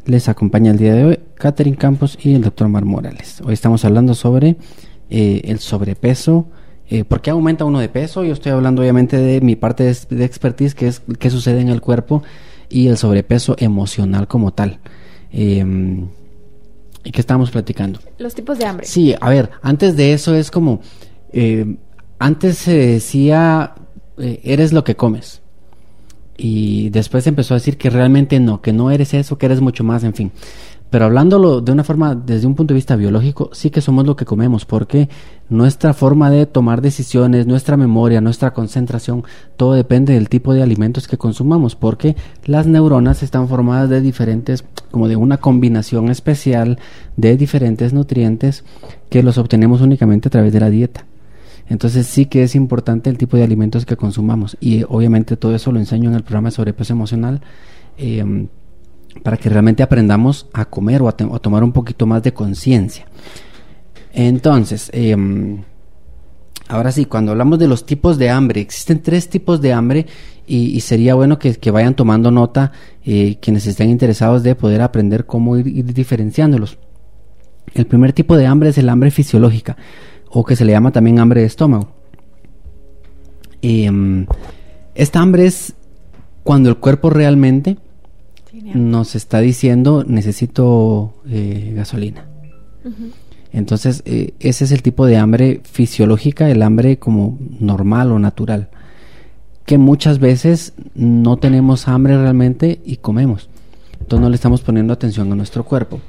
Speaker 4: Les acompaña el día de hoy Catherine Campos y el doctor Mar Morales. Hoy estamos hablando sobre eh, el sobrepeso, eh, ¿Por qué aumenta uno de peso? Yo estoy hablando obviamente de mi parte de, expertise, que es qué sucede en el cuerpo y el sobrepeso emocional como tal. Em, ¿Y qué estamos platicando?
Speaker 3: Los tipos de hambre.
Speaker 4: Sí, a ver, antes de eso es como, eh, antes se decía, eh, eres lo que comes. Y después empezó a decir que realmente no, que no eres eso, que eres mucho más, en fin. Pero hablándolo de una forma, desde un punto de vista biológico, sí que somos lo que comemos, porque nuestra forma de tomar decisiones, nuestra memoria, nuestra concentración, todo depende del tipo de alimentos que consumamos, porque las neuronas están formadas de diferentes, como de una combinación especial de diferentes nutrientes que los obtenemos únicamente a través de la dieta. Entonces sí que es importante el tipo de alimentos que consumamos y obviamente todo eso lo enseño en el programa de sobrepeso emocional. Eh, para que realmente aprendamos a comer o a, tomar un poquito más de conciencia. Entonces, em, ahora sí, cuando hablamos de los tipos de hambre, existen tres tipos de hambre y, sería bueno que, vayan tomando nota eh, quienes estén interesados de poder aprender cómo ir, diferenciándolos. El primer tipo de hambre es el hambre fisiológica o que se le llama también hambre de estómago. Em, esta hambre es cuando el cuerpo realmente nos está diciendo necesito eh, gasolina. Entonces, eh, ese es el tipo de hambre fisiológica, el hambre como normal o natural, que muchas veces no tenemos hambre realmente y comemos. Entonces no le estamos poniendo atención a nuestro cuerpo.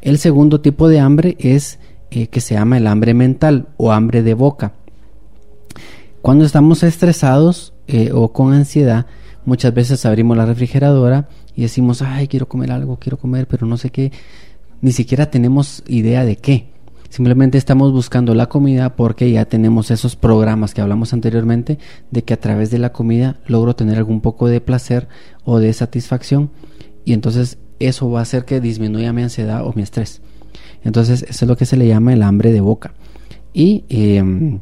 Speaker 4: El segundo tipo de hambre es eh, que se llama el hambre mental o hambre de boca. Cuando estamos estresados eh, o con ansiedad, muchas veces abrimos la refrigeradora y decimos, ay, quiero comer algo, quiero comer, pero no sé qué. Ni siquiera tenemos idea de qué. Simplemente estamos buscando la comida porque ya tenemos esos programas que hablamos anteriormente de que a través de la comida logro tener algún poco de placer o de satisfacción y entonces eso va a hacer que disminuya mi ansiedad o mi estrés. Entonces eso es lo que se le llama el hambre de boca. Y em,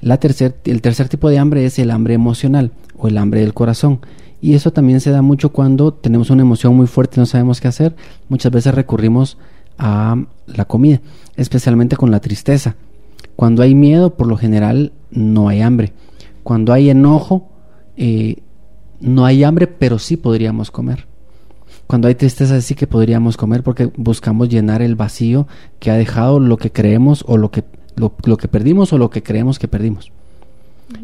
Speaker 4: la tercer, el tercer tipo de hambre es el hambre emocional o el hambre del corazón. Y eso también se da mucho cuando tenemos una emoción muy fuerte y no sabemos qué hacer. Muchas veces recurrimos a la comida, especialmente con la tristeza. Cuando hay miedo, por lo general, no hay hambre. Cuando hay enojo, eh, no hay hambre, pero sí podríamos comer. Cuando hay tristeza, sí que podríamos comer porque buscamos llenar el vacío que ha dejado lo que creemos o lo que, lo, que perdimos o lo que creemos que perdimos.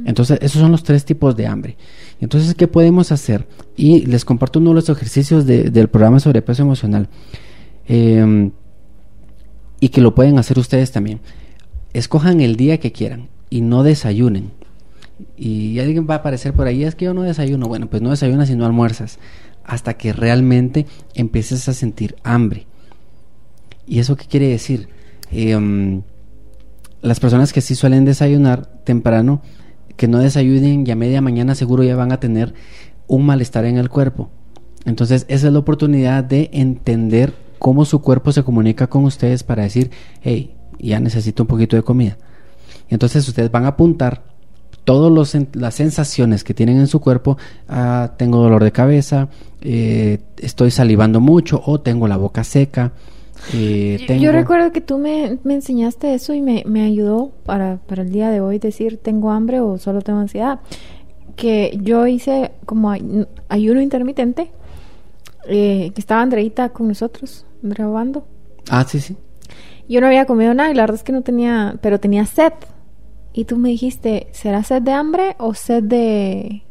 Speaker 4: Entonces, esos son los tres tipos de hambre. Entonces, ¿qué podemos hacer? Y les comparto uno de los ejercicios del programa sobre peso emocional. Eh, y que lo pueden hacer ustedes también. Escojan el día que quieran y no desayunen. Y alguien va a aparecer por ahí, es que yo no desayuno. Bueno, pues no desayunas y no almuerzas hasta que realmente empieces a sentir hambre. ¿Y eso qué quiere decir? Em, las personas que sí suelen desayunar temprano, que no desayunen y a media mañana seguro ya van a tener un malestar en el cuerpo. Entonces esa es la oportunidad de entender cómo su cuerpo se comunica con ustedes para decir, hey, ya necesito un poquito de comida. Entonces ustedes van a apuntar todas las sensaciones que tienen en su cuerpo, ah, tengo dolor de cabeza, eh, estoy salivando mucho o tengo la boca seca.
Speaker 3: Eh, yo, recuerdo que tú me, enseñaste eso y me, ayudó para, para, el día de hoy decir tengo hambre o solo tengo ansiedad. Que yo hice como ayuno intermitente, eh, que estaba Andreita con nosotros grabando.
Speaker 4: Ah, sí, sí.
Speaker 3: Yo no había comido nada y la verdad es que no tenía, pero tenía sed. Y tú me dijiste, ¿será sed de hambre o sed de...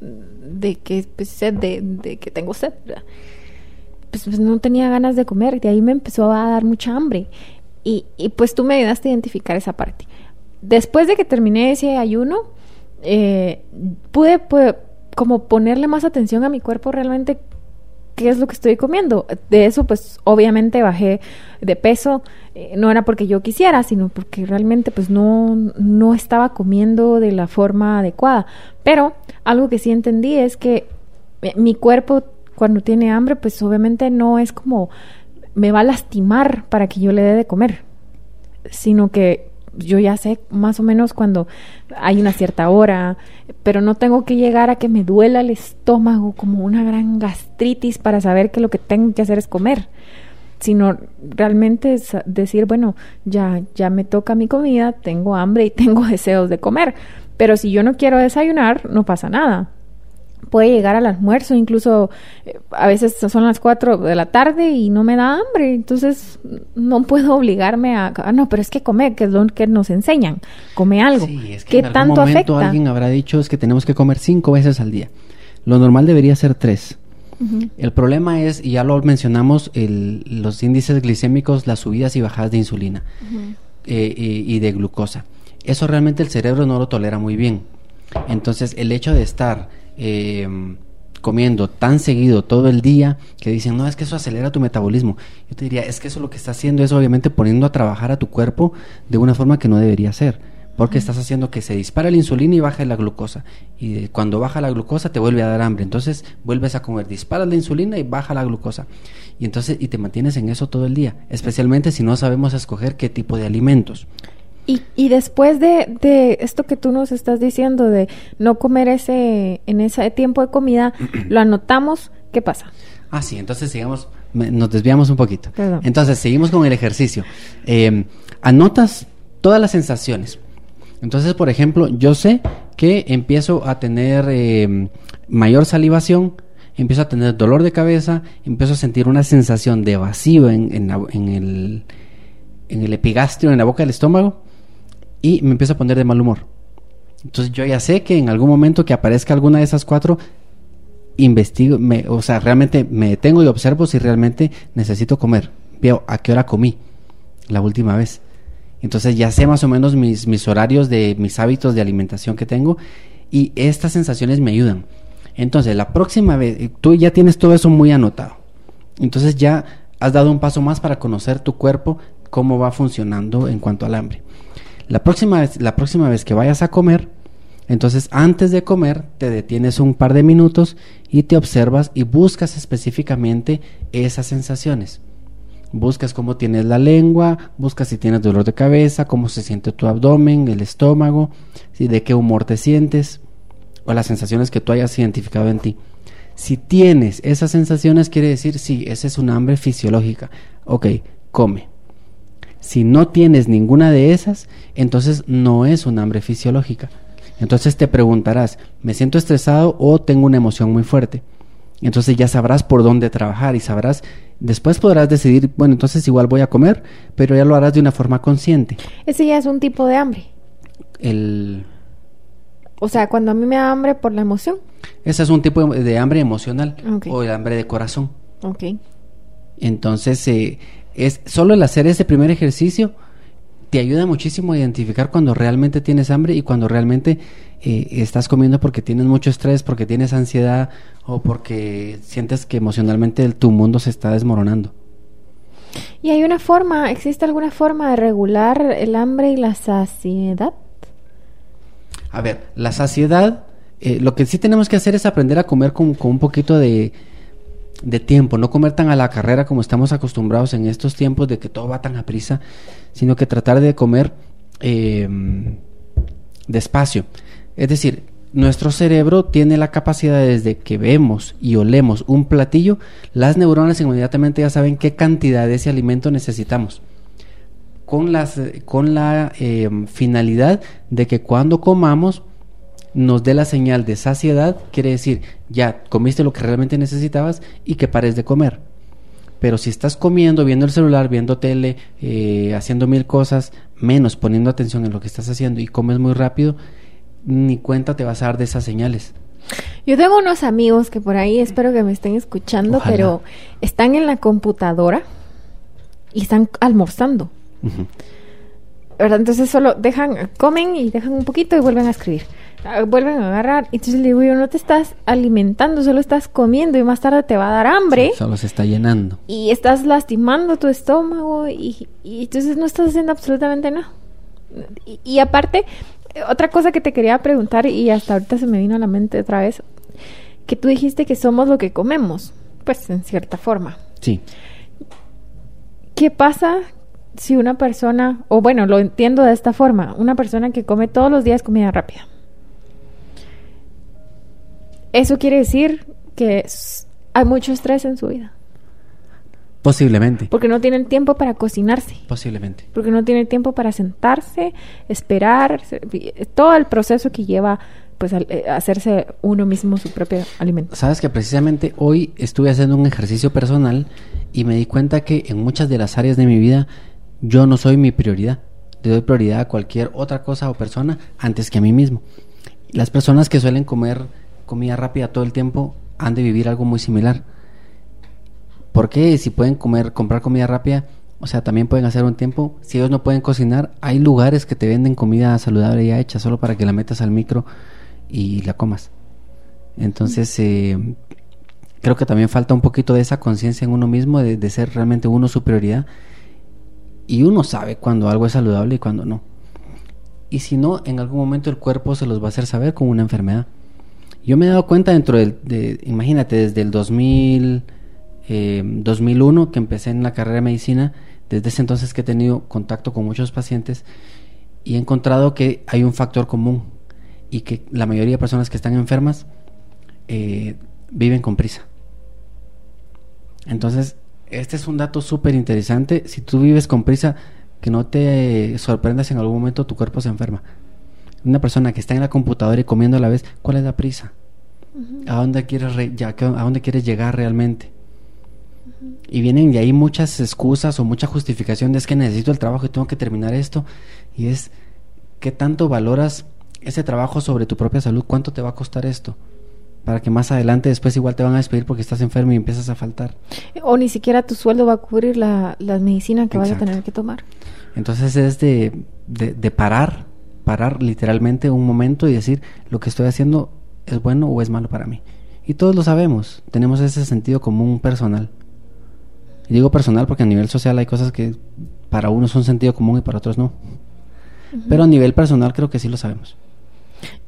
Speaker 3: de que, pues, sed de, que tengo sed? Pues, pues, no tenía ganas de comer, de ahí me empezó a dar mucha hambre. Y, y pues tú me ayudaste a identificar esa parte. Después de que terminé ese ayuno, eh, pude, pude como ponerle más atención a mi cuerpo realmente qué es lo que estoy comiendo. De eso, pues obviamente bajé de peso. Eh, no era porque yo quisiera, sino porque realmente pues no, no estaba comiendo de la forma adecuada. Pero algo que sí entendí es que mi cuerpo cuando tiene hambre, pues obviamente no es como me va a lastimar para que yo le dé de comer, sino que yo ya sé más o menos cuando hay una cierta hora, pero no tengo que llegar a que me duela el estómago como una gran gastritis para saber que lo que tengo que hacer es comer, sino realmente es decir, bueno, ya ya me toca mi comida, tengo hambre y (laughs) tengo deseos de comer, pero si yo no quiero desayunar, no pasa nada puede llegar al almuerzo, incluso eh, a veces son las 4 de la tarde y no me da hambre, entonces no puedo obligarme a, ah, no, pero es que comer, que es lo que nos enseñan, come algo. Sí, es que ¿Qué en tanto momento afecta?
Speaker 4: alguien habrá dicho es que tenemos que comer cinco veces al día. Lo normal debería ser tres. El problema es, y ya lo mencionamos, el, los índices glicémicos, las subidas y bajadas de insulina eh, y de glucosa. Eso realmente el cerebro no lo tolera muy bien. Entonces, el hecho de estar eh, comiendo tan seguido todo el día que dicen, no, es que eso acelera tu metabolismo. Yo te diría, es que eso lo que está haciendo es obviamente poniendo a trabajar a tu cuerpo de una forma que no debería ser. Porque estás haciendo que se dispara la insulina y baja la glucosa. Y cuando baja la glucosa te vuelve a dar hambre. Entonces vuelves a comer, disparas la insulina y baja la glucosa. Y entonces, y te mantienes en eso todo el día. Especialmente si no sabemos escoger qué tipo de alimentos.
Speaker 3: Y, y después de, de, esto que tú nos estás diciendo, de no comer ese en ese tiempo de comida, (clears throat) lo anotamos, ¿qué pasa?
Speaker 4: Ah, sí, entonces sigamos, nos desviamos un poquito. Entonces, seguimos con el ejercicio. Em, anotas todas las sensaciones. Entonces, por ejemplo, yo sé que empiezo a tener em, mayor salivación, empiezo a tener dolor de cabeza, empiezo a sentir una sensación de vacío en, en, en, el, en el epigastrio, en la boca del estómago, y me empiezo a poner de mal humor. Entonces yo ya sé que en algún momento que aparezca alguna de esas cuatro, investigo, me, o sea, realmente me detengo y observo si realmente necesito comer. Veo a qué hora comí la última vez. Entonces ya sé más o menos mis, mis horarios de mis hábitos de alimentación que tengo y estas sensaciones me ayudan. Entonces la próxima vez, tú ya tienes todo eso muy anotado. Entonces ya has dado un paso más para conocer tu cuerpo, cómo va funcionando en cuanto al hambre. La próxima vez, la próxima vez que vayas a comer, entonces antes de comer te detienes un par de minutos y te observas y buscas específicamente esas sensaciones. Buscas cómo tienes la lengua, buscas si tienes dolor de cabeza, cómo se siente tu abdomen, el estómago, si de qué humor te sientes o las sensaciones que tú hayas identificado en ti. Si tienes esas sensaciones, quiere decir, sí, esa es una hambre fisiológica. Ok, come. Si no tienes ninguna de esas, entonces no es un hambre fisiológica. Entonces te preguntarás, ¿me siento estresado o tengo una emoción muy fuerte? Entonces ya sabrás por dónde trabajar y sabrás, después podrás decidir, bueno, entonces igual voy a comer, pero ya lo harás de una forma consciente.
Speaker 3: Ese ya es un tipo de hambre.
Speaker 4: El...
Speaker 3: O sea, cuando a mí me da hambre por la emoción.
Speaker 4: Ese es un tipo de hambre emocional o el hambre de corazón.
Speaker 3: Ok.
Speaker 4: Entonces, eh, es solo el hacer ese primer ejercicio te ayuda muchísimo a identificar cuando realmente tienes hambre y cuando realmente eh, estás comiendo porque tienes mucho estrés, porque tienes ansiedad o porque sientes que emocionalmente el- tu mundo se está desmoronando.
Speaker 3: ¿Y hay una forma, existe alguna forma de regular el hambre y la saciedad?
Speaker 4: A ver, la saciedad, eh, lo que sí tenemos que hacer es aprender a comer con, con un poquito de, de tiempo, no comer tan a la carrera como estamos acostumbrados en estos tiempos de que todo va tan a prisa, sino que tratar de comer eh, despacio. Es decir, nuestro cerebro tiene la capacidad desde que vemos y olemos un platillo, las neuronas inmediatamente ya saben qué cantidad de ese alimento necesitamos con, las, con la eh, finalidad de que cuando comamos nos dé la señal de saciedad, quiere decir, ya comiste lo que realmente necesitabas y que pares de comer. Pero si estás comiendo, viendo el celular, viendo tele, eh, haciendo mil cosas, menos poniendo atención en lo que estás haciendo y comes muy rápido, ni cuenta te vas a dar de esas señales.
Speaker 3: Yo tengo unos amigos que por ahí espero que me estén escuchando,
Speaker 4: Ojalá.
Speaker 3: pero están en la computadora y están almorzando. ¿verdad? Entonces solo dejan, comen y dejan un poquito y vuelven a escribir. Ah, Vuelven a agarrar. Entonces le digo yo, no te estás alimentando, solo estás comiendo y más tarde te va a dar hambre.
Speaker 4: Solo se está llenando.
Speaker 3: Y estás lastimando tu estómago y, y entonces no estás haciendo absolutamente nada. Y, y aparte, otra cosa que te quería preguntar y hasta ahorita se me vino a la mente otra vez, que tú dijiste que somos lo que comemos, pues en cierta forma.
Speaker 4: Sí.
Speaker 3: ¿Qué pasa si una persona, o bueno, lo entiendo de esta forma, una persona que come todos los días comida rápida? Eso quiere decir que hay mucho estrés en su vida,
Speaker 4: Posiblemente.
Speaker 3: porque no tienen tiempo para cocinarse,
Speaker 4: Posiblemente.
Speaker 3: porque no tienen tiempo para sentarse, esperar, todo el proceso que lleva pues al- eh, hacerse uno mismo su propio alimento.
Speaker 4: Sabes que precisamente hoy estuve haciendo un ejercicio personal y me di cuenta que en muchas de las áreas de mi vida yo no soy mi prioridad. Le doy prioridad a cualquier otra cosa o persona antes que a mí mismo. Las personas que suelen comer comida rápida todo el tiempo han de vivir algo muy similar. ¿Por qué? Si pueden comer, comprar comida rápida, o sea, también pueden hacer un tiempo. Si ellos no pueden cocinar, hay lugares que te venden comida saludable ya hecha solo para que la metas al micro y la comas. Entonces, eh, creo que también falta un poquito de esa conciencia en uno mismo, de, de ser realmente uno su prioridad. Y uno sabe cuando algo es saludable y cuando no. Y si no, en algún momento el cuerpo se los va a hacer saber con una enfermedad. Yo me he dado cuenta dentro del, de, imagínate, desde el 2000, eh, 2001 que empecé en la carrera de medicina, desde ese entonces que he tenido contacto con muchos pacientes y he encontrado que hay un factor común y que la mayoría de personas que están enfermas eh, viven con prisa. Entonces, este es un dato súper interesante. Si tú vives con prisa, que no te sorprendas en algún momento tu cuerpo se enferma. Una persona que está en la computadora y comiendo a la vez, ¿cuál es la prisa? ¿A dónde quieres ya, a dónde quieres llegar realmente? Y vienen de ahí muchas excusas o mucha justificación de es que necesito el trabajo y tengo que terminar esto. Y es, ¿qué tanto valoras ese trabajo sobre tu propia salud? ¿Cuánto te va a costar esto? Para que más adelante después igual te van a despedir porque estás enfermo y empiezas a faltar.
Speaker 3: O ni siquiera tu sueldo va a cubrir la, la medicina que vas a tener que tomar.
Speaker 4: Entonces es de, de parar, parar literalmente un momento y decir, lo que estoy haciendo es bueno o es malo para mí. Y todos lo sabemos, tenemos ese sentido común personal. Y digo personal porque a nivel social hay cosas que para unos son sentido común y para otros no. Pero a nivel personal creo que sí lo sabemos.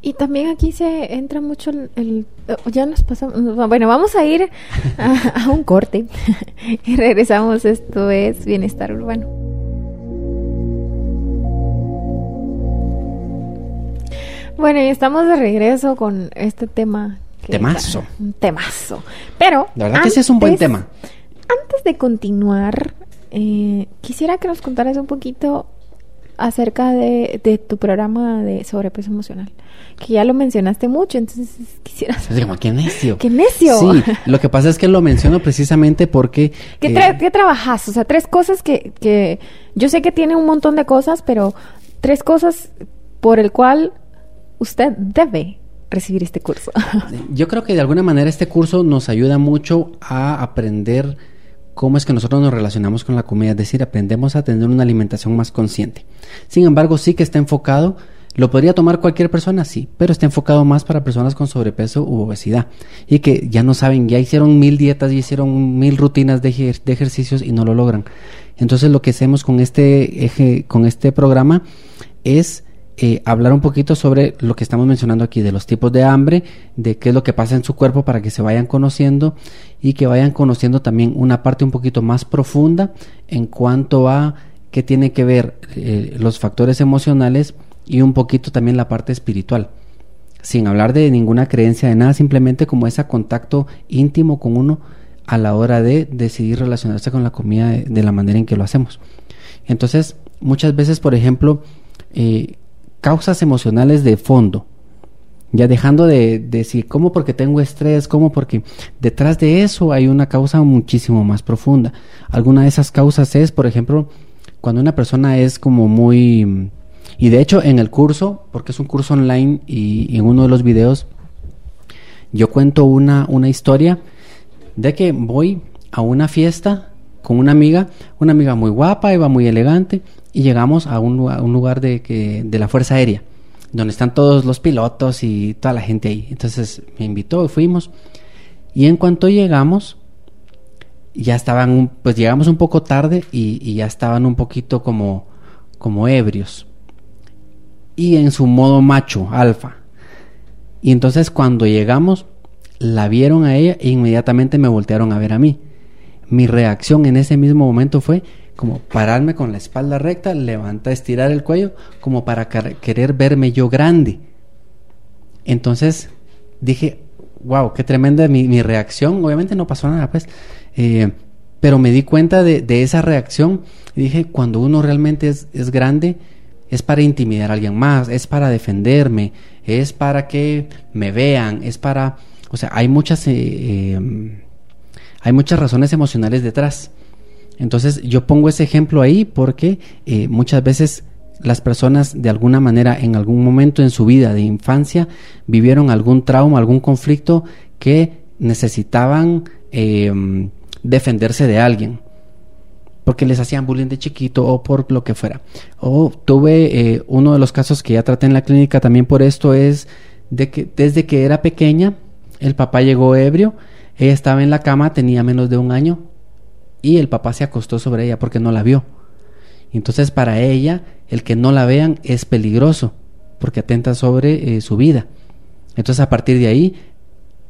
Speaker 3: Y también aquí se entra mucho el, ya nos pasamos, bueno, vamos a ir a, un corte (laughs) y regresamos. Esto es Bienestar Urbano. Bueno, y estamos de regreso con este tema.
Speaker 4: temazo.
Speaker 3: Un temazo. Pero.
Speaker 4: La verdad que ese es un buen tema
Speaker 3: antes de continuar, eh, quisiera que nos contaras un poquito acerca de, tu programa de sobrepeso emocional, que ya lo mencionaste mucho, entonces quisiera
Speaker 4: saber. ¡Qué necio!
Speaker 3: ¡Qué necio!
Speaker 4: Sí, lo que pasa es que lo menciono precisamente porque...
Speaker 3: ¿Qué, eh, trabajas? O sea, tres cosas que, que... Yo sé que tiene un montón de cosas, pero tres cosas por el cual usted debe recibir este curso. (laughs)
Speaker 4: Yo creo que de alguna manera este curso nos ayuda mucho a aprender cómo es que nosotros nos relacionamos con la comida, es decir, aprendemos a tener una alimentación más consciente. Sin embargo, sí que está enfocado, lo podría tomar cualquier persona, sí, pero está enfocado más para personas con sobrepeso u obesidad y que ya no saben, ya hicieron mil dietas, y hicieron mil rutinas de, de ejercicios y no lo logran. Entonces, lo que hacemos con este eje, con este programa es eh, hablar un poquito sobre lo que estamos mencionando aquí, de los tipos de hambre, de qué es lo que pasa en su cuerpo para que se vayan conociendo y que vayan conociendo también una parte un poquito más profunda en cuanto a qué tiene que ver eh, los factores emocionales y un poquito también la parte espiritual. Sin hablar de ninguna creencia de nada, simplemente como ese contacto íntimo con uno a la hora de decidir relacionarse con la comida de, la manera en que lo hacemos. Entonces, muchas veces, por ejemplo, eh, causas emocionales de fondo. Ya dejando de, decir cómo porque tengo estrés, cómo porque detrás de eso hay una causa muchísimo más profunda. Alguna de esas causas es, por ejemplo, cuando una persona es como muy... Y de hecho en el curso, porque es un curso online y, en uno de los videos, yo cuento una, una historia de que voy a una fiesta con una amiga, una amiga muy guapa, iba muy elegante, y llegamos a un, un lugar de, que, de la Fuerza Aérea, donde están todos los pilotos y toda la gente ahí. Entonces me invitó y fuimos. Y en cuanto llegamos, ya estaban, pues llegamos un poco tarde y, ya estaban un poquito como, como ebrios. Y en su modo macho, alfa. Y entonces cuando llegamos, la vieron a ella e inmediatamente me voltearon a ver a mí. Mi reacción en ese mismo momento fue, como pararme con la espalda recta, levantar, estirar el cuello, como para querer verme yo grande. Entonces dije, wow, qué tremenda mi, reacción. Obviamente no pasó nada, pues. Eh, pero me di cuenta de, esa reacción y dije, cuando uno realmente es, grande, es para intimidar a alguien más, es para defenderme, es para que me vean, es para... O sea, hay muchas, eh, eh, hay muchas razones emocionales detrás. Entonces yo pongo ese ejemplo ahí porque eh, muchas veces las personas de alguna manera en algún momento en su vida de infancia vivieron algún trauma, algún conflicto que necesitaban em, defenderse de alguien porque les hacían bullying de chiquito o por lo que fuera. O tuve eh, uno de los casos que ya traté en la clínica también por esto es de que desde que era pequeña el papá llegó ebrio, ella estaba en la cama, tenía menos de un año y el papá se acostó sobre ella porque no la vio. Entonces para ella el que no la vean es peligroso porque atenta sobre eh, su vida. Entonces a partir de ahí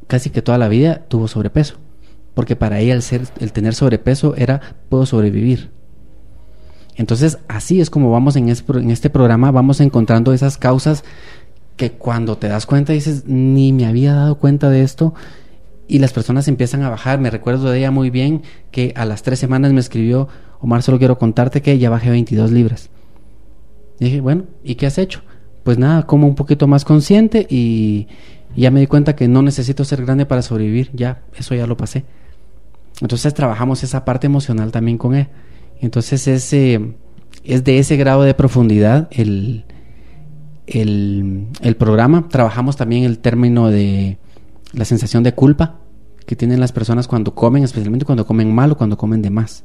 Speaker 4: casi que toda la vida tuvo sobrepeso porque para ella el, ser, el tener sobrepeso era puedo sobrevivir. Entonces así es como vamos en, en este programa, vamos encontrando esas causas que cuando te das cuenta dices, ni me había dado cuenta de esto y las personas empiezan a bajar. Me recuerdo de ella muy bien que a las tres semanas me escribió, Omar, solo quiero contarte que ya bajé 22 libras. dije, bueno, ¿y qué has hecho? Pues nada, como un poquito más consciente y, Y ya me di cuenta que no necesito ser grande para sobrevivir, ya, eso ya lo pasé. Entonces trabajamos esa parte emocional también con él. Entonces es, es de ese grado de profundidad el, el, el programa. Trabajamos también el término de la sensación de culpa que tienen las personas cuando comen, especialmente cuando comen mal o cuando comen de más.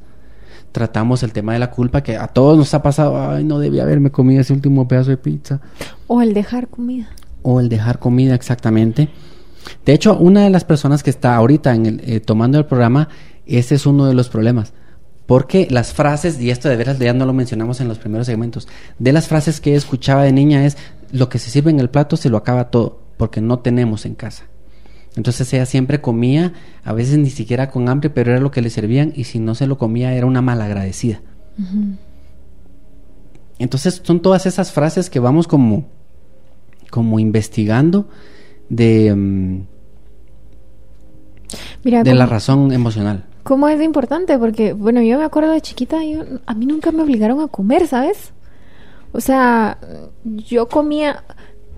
Speaker 4: Tratamos el tema de la culpa que a todos nos ha pasado, ay, no debía haberme comido ese último pedazo de pizza.
Speaker 3: O el dejar comida.
Speaker 4: O el dejar comida, exactamente. De hecho, una de las personas que está ahorita en el, eh, tomando el programa, ese es uno de los problemas. Porque las frases, y esto de veras ya no lo mencionamos en los primeros segmentos, de las frases que escuchaba de niña es, lo que se sirve en el plato se lo acaba todo, porque no tenemos en casa. Entonces ella siempre comía, a veces ni siquiera con hambre, pero era lo que le servían y si no se lo comía era una malagradecida. Entonces son todas esas frases que vamos como, como investigando de, mm,
Speaker 3: Mira,
Speaker 4: de la razón emocional.
Speaker 3: ¿Cómo es importante? Porque, bueno, yo me acuerdo de chiquita, yo, a mí nunca me obligaron a comer, ¿sabes? O sea, yo comía,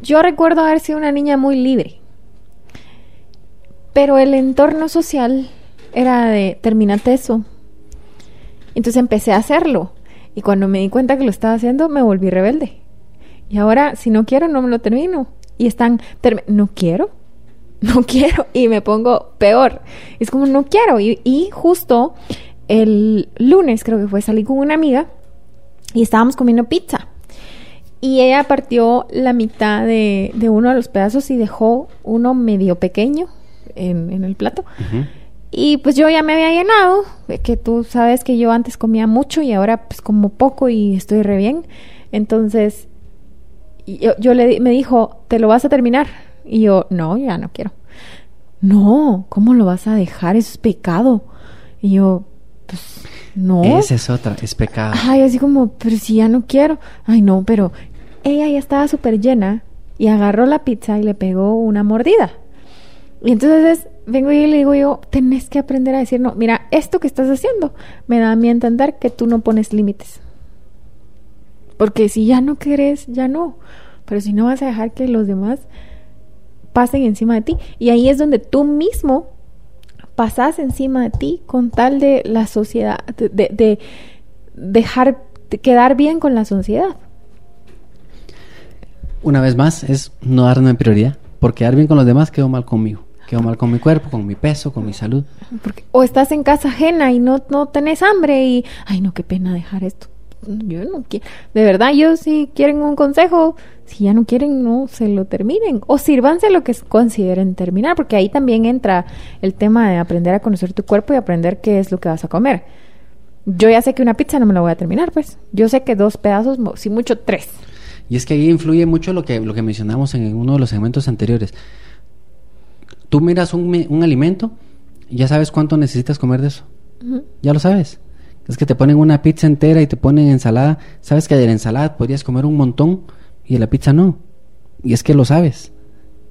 Speaker 3: yo recuerdo haber sido una niña muy libre. Pero el entorno social era de terminate eso. Entonces empecé a hacerlo. Y cuando me di cuenta que lo estaba haciendo, me volví rebelde. Y ahora, si no quiero, no me lo termino. Y están, no quiero, (laughs) no quiero. Y me pongo peor. Es como, no quiero. Y, y justo el lunes, creo que fue, salí con una amiga y estábamos comiendo pizza. Y ella partió la mitad de, de uno de los pedazos y dejó uno medio pequeño en, en el plato. Y pues yo ya me había llenado, que tú sabes que yo antes comía mucho y ahora pues como poco y estoy re bien. Entonces, yo, yo le me dijo, ¿te lo vas a terminar? Y yo, no, ya no quiero. No, ¿cómo lo vas a dejar? Eso es pecado. Y yo, pues, no.
Speaker 4: Esa es otra, es pecado.
Speaker 3: Ay, así como, pero si ya no quiero. Ay, no, pero ella ya estaba súper llena y agarró la pizza y le pegó una mordida. Y entonces vengo y le digo yo, tenés que aprender a decir, no, mira, esto que estás haciendo me da a mí entender que tú no pones límites. Porque si ya no querés, ya no. Pero si no vas a dejar que los demás pasen encima de ti. Y ahí es donde tú mismo pasas encima de ti con tal de la sociedad, de dejar de quedar bien con la sociedad.
Speaker 4: Una vez más, es no darme prioridad. Por quedar bien con los demás, quedo mal conmigo. Quedo mal con mi cuerpo, con mi peso, con mi salud.
Speaker 3: Porque, o estás en casa ajena y no, no tenés hambre y, ay, no, qué pena dejar esto. Yo no quiero. De verdad, yo si quieren un consejo, si ya no quieren, no se lo terminen. O sírvanse lo que consideren terminar, porque ahí también entra el tema de aprender a conocer tu cuerpo y aprender qué es lo que vas a comer. Yo ya sé que una pizza no me la voy a terminar, pues. Yo sé que dos pedazos, si mucho tres.
Speaker 4: Y es que ahí influye mucho lo que, lo que mencionamos en uno de los segmentos anteriores. Tú miras un, un alimento y ya sabes cuánto necesitas comer de eso. Ya lo sabes. Es que te ponen una pizza entera y te ponen ensalada. Sabes que de la ensalada podrías comer un montón y de la pizza no. Y es que lo sabes.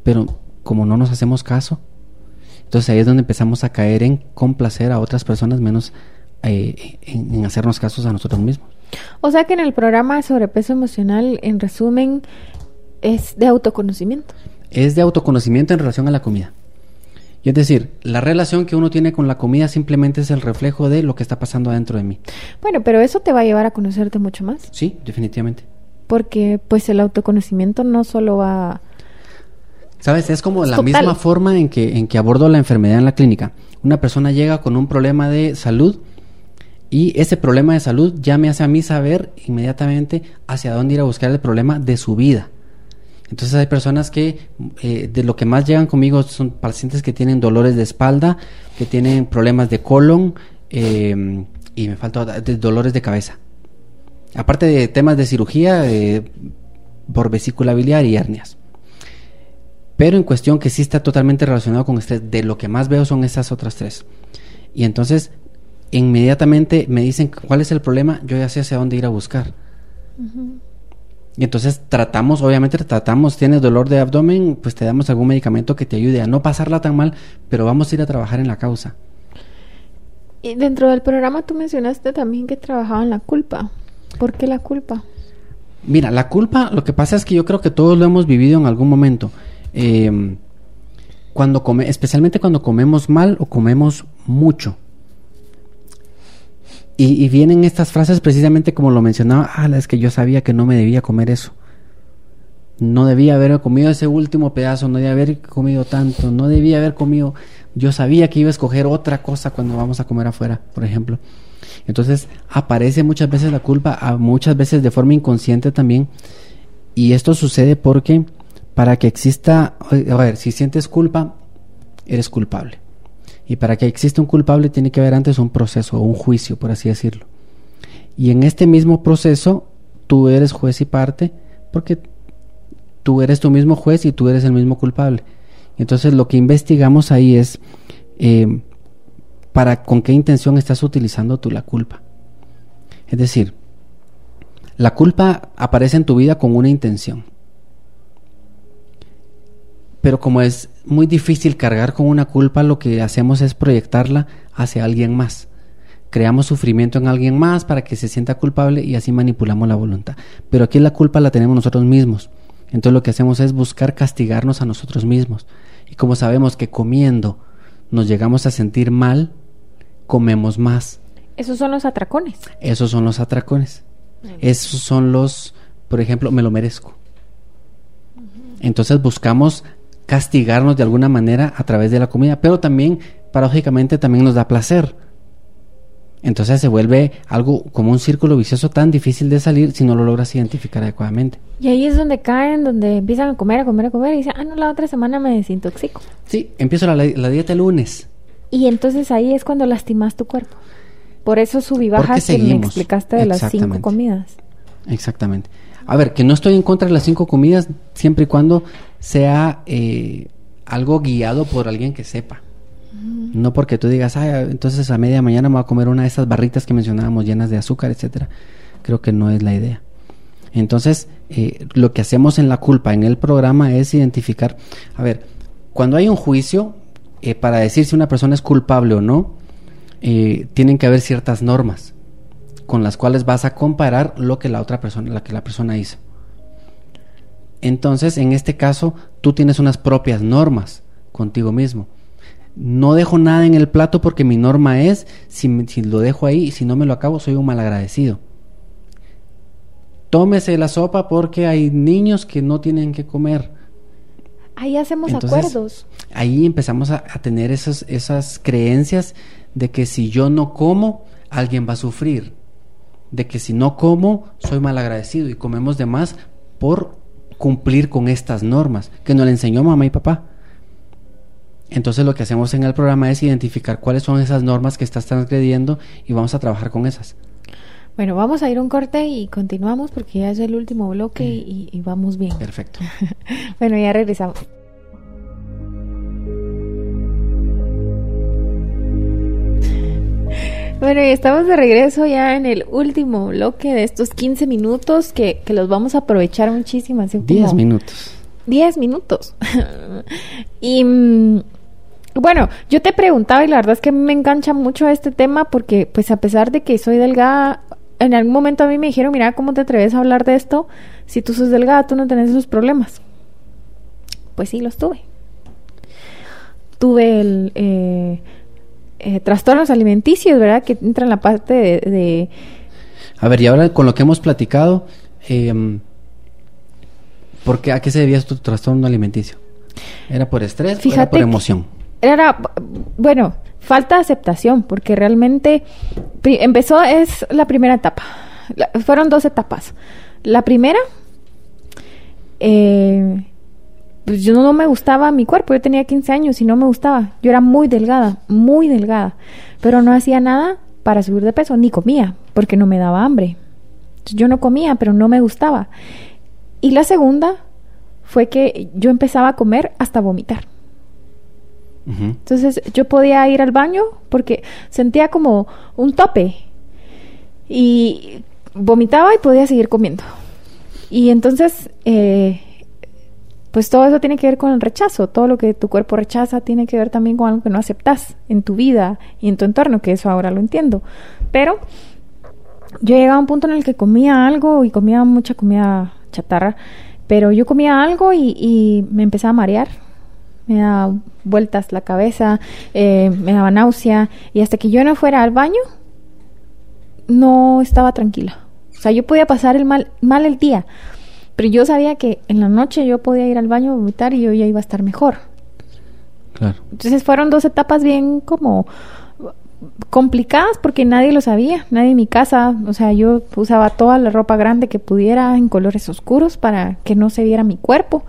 Speaker 4: Pero como no nos hacemos caso, entonces ahí es donde empezamos a caer en complacer a otras personas menos eh, en, en hacernos casos a nosotros mismos.
Speaker 3: O sea que en el programa de sobrepeso emocional, en resumen, es de autoconocimiento.
Speaker 4: es de autoconocimiento en relación a la comida. Y es decir, la relación que uno tiene con la comida simplemente es el reflejo de lo que está pasando adentro de mí.
Speaker 3: Bueno, pero eso te va a llevar a conocerte mucho más,
Speaker 4: Sí, definitivamente.
Speaker 3: porque pues el autoconocimiento no solo va...
Speaker 4: ¿Sabes? Es como
Speaker 3: Es
Speaker 4: la
Speaker 3: total.
Speaker 4: misma forma en que, en que abordo la enfermedad en la clínica. Una persona llega con un problema de salud y ese problema de salud ya me hace a mí saber inmediatamente hacia dónde ir a buscar el problema de su vida. Entonces hay personas que eh, de lo que más llegan conmigo son pacientes que tienen dolores de espalda, que tienen problemas de colon eh, y me falta de dolores de cabeza. Aparte de temas de cirugía eh, por vesícula biliar y hernias. Pero en cuestión que sí está totalmente relacionado con estrés, de lo que más veo son esas otras tres. Y entonces, inmediatamente me dicen cuál es el problema, yo ya sé hacia dónde ir a buscar. Y entonces tratamos, obviamente tratamos, tienes dolor de abdomen, pues te damos algún medicamento que te ayude a no pasarla tan mal, pero vamos a ir a trabajar en la causa.
Speaker 3: Y dentro del programa tú mencionaste también que trabajaban la culpa. ¿Por qué la culpa?
Speaker 4: Mira, la culpa, lo que pasa es que yo creo que todos lo hemos vivido en algún momento. Eh, cuando come, especialmente cuando comemos mal o comemos mucho. Y, vienen estas frases precisamente como lo mencionaba, ah, es que yo sabía que no me debía comer eso. No debía haber comido ese último pedazo, no debía haber comido tanto, no debía haber comido. Yo sabía que iba a escoger otra cosa cuando vamos a comer afuera, por ejemplo. Entonces aparece muchas veces la culpa, muchas veces de forma inconsciente también. Y esto sucede porque para que exista, a ver, si sientes culpa, eres culpable. Y para que exista un culpable tiene que haber antes un proceso o un juicio, por así decirlo. Y en este mismo proceso tú eres juez y parte porque tú eres tu mismo juez y tú eres el mismo culpable. Entonces lo que investigamos ahí es eh, para con qué intención estás utilizando tú la culpa. Es decir, la culpa aparece en tu vida con una intención. Pero como es muy difícil cargar con una culpa, lo que hacemos es proyectarla hacia alguien más. Creamos sufrimiento en alguien más para que se sienta culpable y así manipulamos la voluntad. Pero aquí la culpa la tenemos nosotros mismos. Entonces lo que hacemos es buscar castigarnos a nosotros mismos. Y como sabemos que comiendo nos llegamos a sentir mal, comemos más.
Speaker 3: Esos son los atracones.
Speaker 4: Esos son los atracones. Esos son los, por ejemplo, me lo merezco. Entonces buscamos castigarnos de alguna manera a través de la comida, pero también, paradójicamente, también nos da placer. Entonces se vuelve algo como un círculo vicioso tan difícil de salir si no lo logras identificar adecuadamente.
Speaker 3: Y ahí es donde caen, donde empiezan a comer, a comer, a comer y dicen, ah, no, la otra semana me desintoxico.
Speaker 4: Sí, empiezo la, la dieta el lunes.
Speaker 3: Y entonces ahí es cuando lastimas tu cuerpo. Por eso subí bajas que me explicaste de las cinco comidas.
Speaker 4: Exactamente. A ver, que no estoy en contra de las cinco comidas siempre y cuando sea eh, algo guiado por alguien que sepa. No porque tú digas, ah, entonces a media mañana me voy a comer una de esas barritas que mencionábamos llenas de azúcar, etcétera. Creo que no es la idea. Entonces, eh, lo que hacemos en la culpa en el programa es identificar, a ver, cuando hay un juicio, eh, para decir si una persona es culpable o no, eh, tienen que haber ciertas normas con las cuales vas a comparar lo que la otra persona, la que la persona hizo. Entonces, en este caso, tú tienes unas propias normas contigo mismo no dejo nada en el plato porque mi norma es, si, lo dejo ahí y si no me lo acabo, soy un malagradecido. Tómese la sopa porque hay niños que no tienen que comer.
Speaker 3: Ahí hacemos acuerdos.
Speaker 4: Ahí empezamos a, tener esas, esas creencias de que si yo no como, alguien va a sufrir. De que si no como, soy malagradecido y comemos de más por cumplir con estas normas que nos le enseñó mamá y papá. Entonces lo que hacemos en el programa es identificar cuáles son esas normas que estás transgrediendo y vamos a trabajar con esas.
Speaker 3: Bueno, vamos a ir un corte y continuamos porque ya es el último bloque y, vamos bien.
Speaker 4: Perfecto. (laughs)
Speaker 3: bueno, ya regresamos. Bueno, y estamos de regreso ya en el último bloque de estos 15 minutos que, que los vamos a aprovechar muchísimo.
Speaker 4: 10 minutos.
Speaker 3: 10 minutos. (laughs) y mm, bueno, yo te preguntaba y la verdad es que me engancha mucho este tema porque pues a pesar de que soy delgada, en algún momento a mí me dijeron, mira, ¿cómo te atreves a hablar de esto? Si tú sos delgada, tú no tenés esos problemas. Pues sí, los tuve. Tuve el eh, eh, trastornos alimenticios, ¿verdad? Que entra en la parte de,
Speaker 4: A ver, y ahora con lo que hemos platicado, eh, ¿por qué, ¿a qué se debía tu trastorno alimenticio? ¿Era por estrés o era por emoción?
Speaker 3: era, bueno, falta de aceptación, porque realmente empezó, es la primera etapa. fueron dos etapas. La primera, eh, pues yo no me gustaba mi cuerpo, yo tenía 15 años y no me gustaba. Yo era muy delgada, muy delgada, pero no hacía nada para subir de peso, ni comía, porque no me daba hambre. Yo no comía, pero no me gustaba. Y la segunda fue que yo empezaba a comer hasta vomitar. Entonces yo podía ir al baño porque sentía como un tope y vomitaba y podía seguir comiendo. Y entonces, eh, pues todo eso tiene que ver con el rechazo. Todo lo que tu cuerpo rechaza tiene que ver también con algo que no aceptas en tu vida y en tu entorno, que eso ahora lo entiendo. Pero yo llegaba a un punto en el que comía algo y comía mucha comida chatarra, pero yo comía algo y, me empezaba a marear me daba vueltas la cabeza, eh, me daba náusea y hasta que yo no fuera al baño, no estaba tranquila. O sea, yo podía pasar el mal, mal el día, pero yo sabía que en la noche yo podía ir al baño a vomitar y yo ya iba a estar mejor.
Speaker 4: Claro.
Speaker 3: Entonces fueron dos etapas bien como complicadas porque nadie lo sabía, nadie en mi casa, o sea, yo usaba toda la ropa grande que pudiera en colores oscuros para que no se viera mi cuerpo.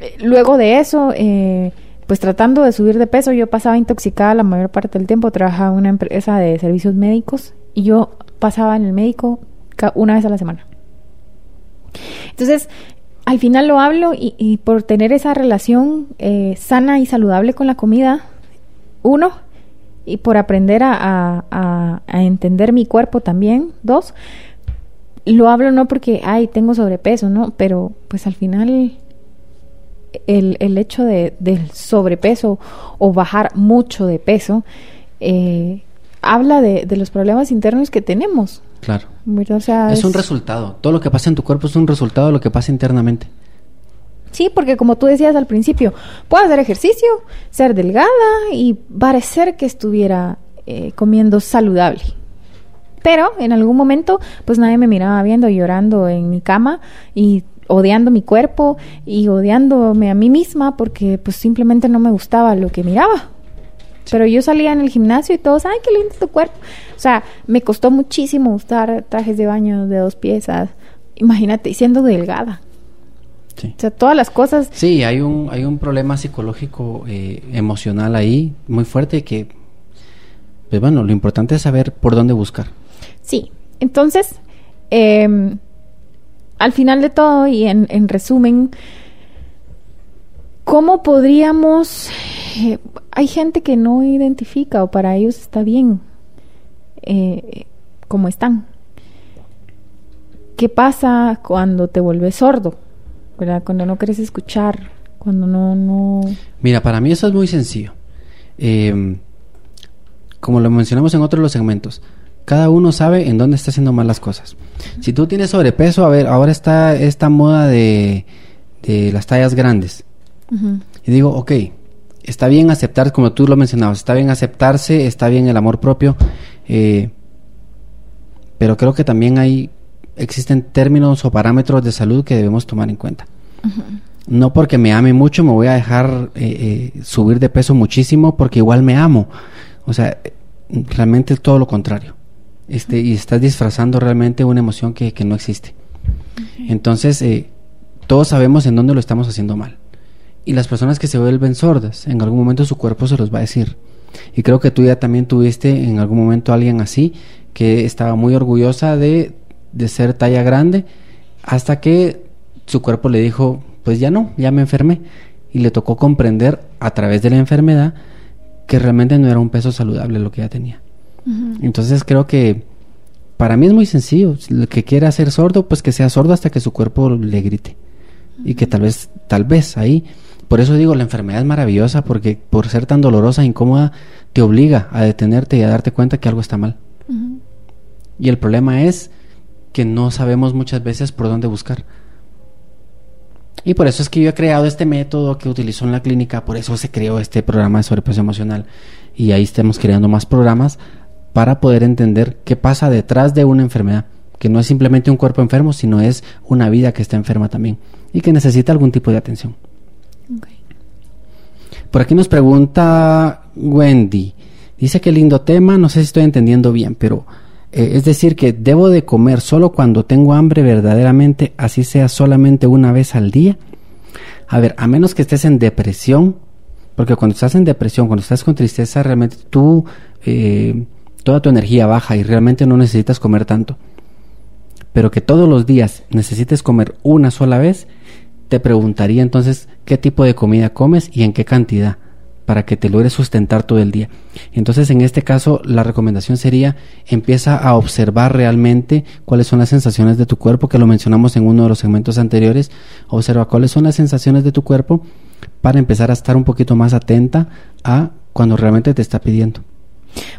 Speaker 3: Eh, Luego de eso, eh, pues tratando de subir de peso, yo pasaba intoxicada la mayor parte del tiempo, trabajaba en una empresa de servicios médicos y yo pasaba en el médico una vez a la semana. Entonces, al final lo hablo y, y por tener esa relación eh, sana y saludable con la comida, uno, y por aprender a, entender mi cuerpo también, dos, lo hablo no porque, ay, tengo sobrepeso, ¿no? Pero pues al final el, el hecho de, del sobrepeso o bajar mucho de peso eh, habla de, de los problemas internos que tenemos.
Speaker 4: Claro.
Speaker 3: ¿verdad? O sea,
Speaker 4: Es un resultado. Todo lo que pasa en tu cuerpo es un resultado de lo que pasa internamente.
Speaker 3: Sí, porque como tú decías al principio, puedo hacer ejercicio, ser delgada y parecer que estuviera eh, comiendo saludable. Pero en algún momento, pues nadie me miraba viendo, llorando en mi cama y odiando mi cuerpo y odiándome a mí misma porque pues simplemente no me gustaba lo que miraba. Pero yo salía en el gimnasio y todos, ay, qué lindo tu cuerpo. O sea, me costó muchísimo usar trajes de baño de dos piezas. Imagínate, siendo delgada.
Speaker 4: Sí.
Speaker 3: O sea, todas las cosas
Speaker 4: Sí, hay un, hay un problema psicológico, eh, emocional ahí, muy fuerte que, pues bueno, lo importante es saber por dónde buscar.
Speaker 3: Sí, entonces, eh, al final de todo y en, en resumen, ¿cómo podríamos... eh, hay gente que no identifica o para ellos está bien eh, como están. ¿Qué pasa cuando te vuelves sordo? ¿Verdad? Cuando no quieres escuchar, cuando no, no...
Speaker 4: Mira, para mí eso es muy sencillo. Eh, como lo mencionamos en otros los segmentos, cada uno sabe en dónde está haciendo mal las cosas. Si tú tienes sobrepeso, a ver, ahora está esta moda de, de las tallas grandes. Y digo, ok, está bien aceptar, como tú lo mencionabas, está bien aceptarse, está bien el amor propio, eh, pero creo que también hay, existen términos o parámetros de salud que debemos tomar en cuenta. No porque me ame mucho me voy a dejar eh, eh, subir de peso muchísimo porque igual me amo. O sea, realmente es todo lo contrario. Este, y estás disfrazando realmente una emoción que, que no existe. Entonces, eh, todos sabemos en dónde lo estamos haciendo mal. Y las personas que se vuelven sordas, en algún momento su cuerpo se los va a decir. Y creo que tú ya también tuviste en algún momento a alguien así, que estaba muy orgullosa de, de ser talla grande, hasta que su cuerpo le dijo, pues ya no, ya me enfermé. Y le tocó comprender a través de la enfermedad que realmente no era un peso saludable lo que ella tenía. Entonces creo que para mí es muy sencillo. El que quiera ser sordo, pues que sea sordo hasta que su cuerpo le grite. Y que tal vez, tal vez ahí. Por eso digo, la enfermedad es maravillosa porque por ser tan dolorosa e incómoda, te obliga a detenerte y a darte cuenta que algo está mal. Y el problema es que no sabemos muchas veces por dónde buscar. Y por eso es que yo he creado este método que utilizo en la clínica, por eso se creó este programa de sobrepeso emocional. Y ahí estamos creando más programas para poder entender qué pasa detrás de una enfermedad, que no es simplemente un cuerpo enfermo, sino es una vida que está enferma también y que necesita algún tipo de atención. Por aquí nos pregunta Wendy. Dice que lindo tema, no sé si estoy entendiendo bien, pero eh, es decir que debo de comer solo cuando tengo hambre verdaderamente, así sea solamente una vez al día. A ver, a menos que estés en depresión, porque cuando estás en depresión, cuando estás con tristeza, realmente tú, eh, toda tu energía baja y realmente no necesitas comer tanto. Pero que todos los días necesites comer una sola vez, te preguntaría entonces qué tipo de comida comes y en qué cantidad para que te logres sustentar todo el día. Entonces, en este caso, la recomendación sería empieza a observar realmente cuáles son las sensaciones de tu cuerpo, que lo mencionamos en uno de los segmentos anteriores. Observa cuáles son las sensaciones de tu cuerpo para empezar a estar un poquito más atenta a cuando realmente te está pidiendo.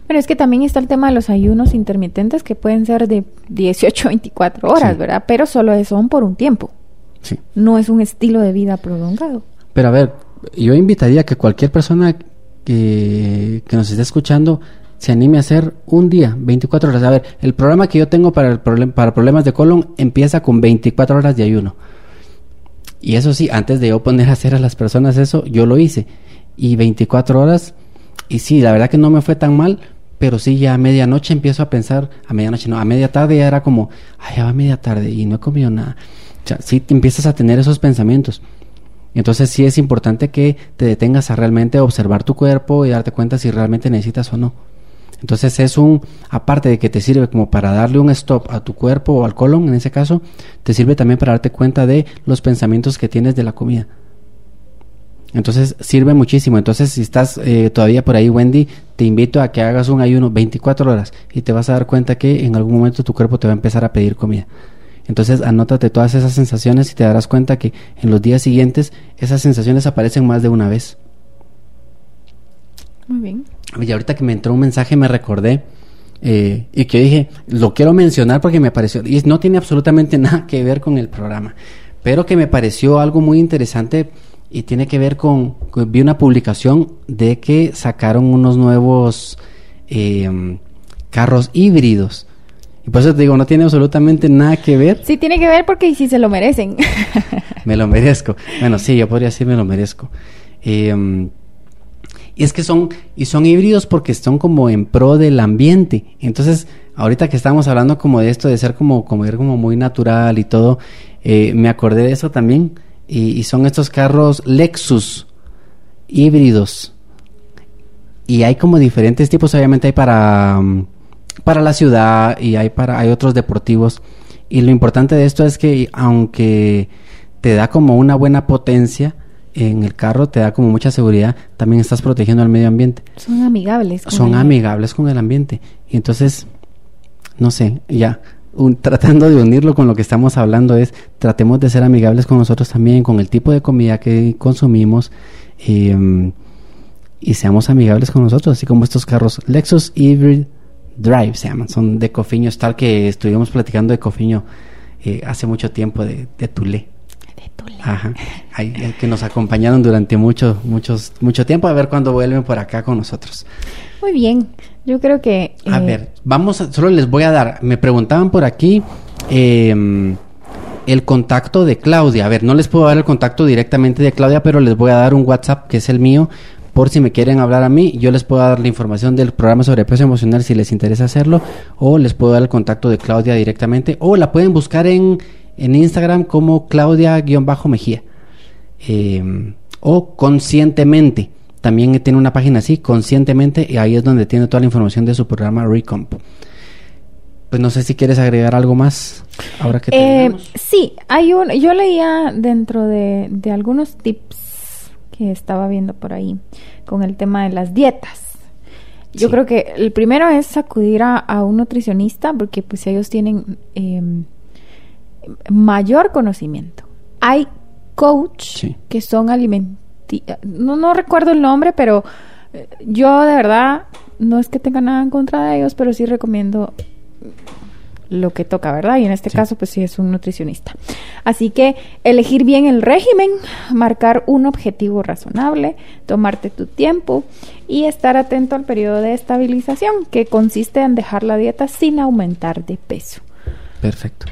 Speaker 3: Bueno, es que también está el tema de los ayunos intermitentes que pueden ser de 18 a 24 horas,
Speaker 4: Sí.
Speaker 3: ¿verdad? Pero solo son por un tiempo.
Speaker 4: Sí.
Speaker 3: No es un estilo de vida prolongado.
Speaker 4: Pero a ver, yo invitaría a que cualquier persona que, que nos esté escuchando se anime a hacer un día, 24 horas. A ver, el programa que yo tengo para, el para problemas de colon empieza con 24 horas de ayuno. Y eso sí, antes de yo poner a hacer a las personas eso, yo lo hice. Y 24 horas, y sí, la verdad que no me fue tan mal, pero sí, ya a medianoche empiezo a pensar, a medianoche no, a media tarde ya era como, ay, ya va media tarde y no he comido nada. O empiezas a tener esos pensamientos. Entonces sí es importante que te detengas a realmente observar tu cuerpo y darte cuenta si realmente necesitas o no. Entonces es un, aparte de que te sirve como para darle un stop a tu cuerpo o al colon, en ese caso, te sirve también para darte cuenta de los pensamientos que tienes de la comida. Entonces sirve muchísimo. Entonces si estás eh, todavía por ahí, Wendy, te invito a que hagas un ayuno 24 horas y te vas a dar cuenta que en algún momento tu cuerpo te va a empezar a pedir comida. Entonces anótate todas esas sensaciones y te darás cuenta que en los días siguientes esas sensaciones aparecen más de una vez.
Speaker 3: Muy bien.
Speaker 4: Y ahorita que me entró un mensaje me recordé eh, y que dije, lo quiero mencionar porque me pareció, y no tiene absolutamente (laughs) nada que ver con el programa, pero que me pareció algo muy interesante y tiene que ver con, vi una publicación de que sacaron unos nuevos em, carros híbridos. Y por eso te digo, no tiene absolutamente nada que ver.
Speaker 3: Sí, tiene que ver porque sí se lo merecen. (laughs)
Speaker 4: me lo merezco. Bueno, sí, yo podría decir me lo merezco. Eh, y es que son, y son híbridos porque son como en pro del ambiente. Entonces, ahorita que estamos hablando como de esto, de ser como, como, como muy natural y todo, eh, me acordé de eso también. Y, son estos carros Lexus híbridos. Y hay como diferentes tipos, obviamente hay para, mm, para la ciudad y hay para, hay otros deportivos. Y lo importante de esto es que aunque te da como una buena potencia, en el carro te da como mucha seguridad, también estás protegiendo al medio ambiente.
Speaker 3: Son amigables.
Speaker 4: Son amigables con el ambiente. Y entonces, no sé, ya, (laughs) tratando de unirlo con lo que estamos hablando es, tratemos de ser amigables con nosotros también, con el tipo de comida que consumimos. Em, y seamos amigables con nosotros, así como estos carros Lexus Hybrid Drive se llaman, son de Cofiño, tal que estuvimos platicando de Cofiño eh, hace mucho tiempo de, de Tulé. Ajá. Hay, que nos acompañaron durante mucho, muchos, mucho tiempo. A ver cuándo vuelven por acá con nosotros.
Speaker 3: Muy bien. Yo creo que.
Speaker 4: A eh, ver, vamos, solo les voy a dar. Me preguntaban por aquí. Em, el contacto de Claudia. A ver, no les puedo dar el contacto directamente de Claudia, pero les voy a dar un WhatsApp que es el mío. Por si me quieren hablar a mí, yo les puedo dar la información del programa sobre peso emocional si les interesa hacerlo, o les puedo dar el contacto de Claudia directamente, o la pueden buscar en en Instagram como Claudia-Mejía. Em, o conscientemente. También tiene una página así, conscientemente, y ahí es donde tiene toda la información de su programa Recomp. Pues no sé si quieres agregar algo más ahora que
Speaker 3: eh, Sí, hay un, yo leía dentro de, algunos tips que estaba viendo por ahí con el tema de las dietas. Yo creo que el primero es acudir a, un nutricionista porque pues ellos tienen em, mayor conocimiento. Hay coach que son alimenti no, no recuerdo el nombre, pero eh, yo de verdad no es que tenga nada en contra de ellos, pero sí recomiendo lo que toca, ¿verdad? Y en este caso, pues sí es un nutricionista. Así que elegir bien el régimen, marcar un objetivo razonable, tomarte tu tiempo y estar atento al periodo de estabilización, que consiste en dejar la dieta sin aumentar de peso.
Speaker 4: Perfecto.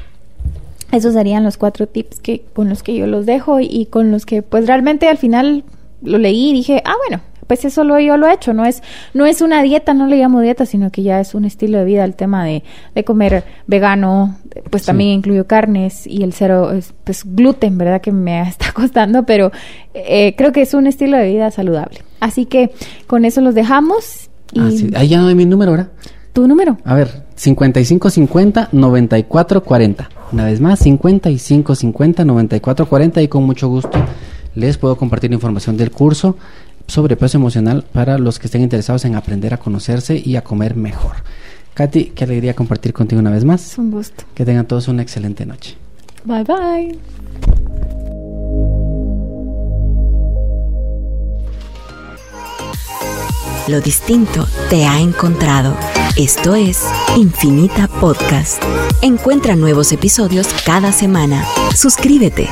Speaker 3: Esos serían los cuatro tips que con los que yo los dejo y, con los que pues realmente al final lo leí y dije, ah, bueno, pues eso lo, yo lo he hecho, no es, no es una dieta, no le llamo dieta, sino que ya es un estilo de vida el tema de, de comer vegano, pues también incluyo carnes y el cero, pues gluten, ¿verdad? Que me (laughs) está costando, pero eh, creo que es un estilo de vida saludable. Así que con eso los dejamos.
Speaker 4: Y... Ah, sí. Ahí ya no doy mi número, ¿verdad?
Speaker 3: ¿Tu número?
Speaker 4: A ver, 5550-9440. Una vez más, 5550-9440 y con mucho gusto les puedo compartir información del curso sobre peso emocional para los que estén interesados en aprender a conocerse y a comer mejor. Katy, qué alegría compartir contigo una vez más.
Speaker 3: Un gusto.
Speaker 4: Que tengan todos una excelente noche.
Speaker 3: Bye bye.
Speaker 1: Lo distinto te ha encontrado. Esto es Infinita Podcast. Encuentra nuevos episodios cada semana. Suscríbete.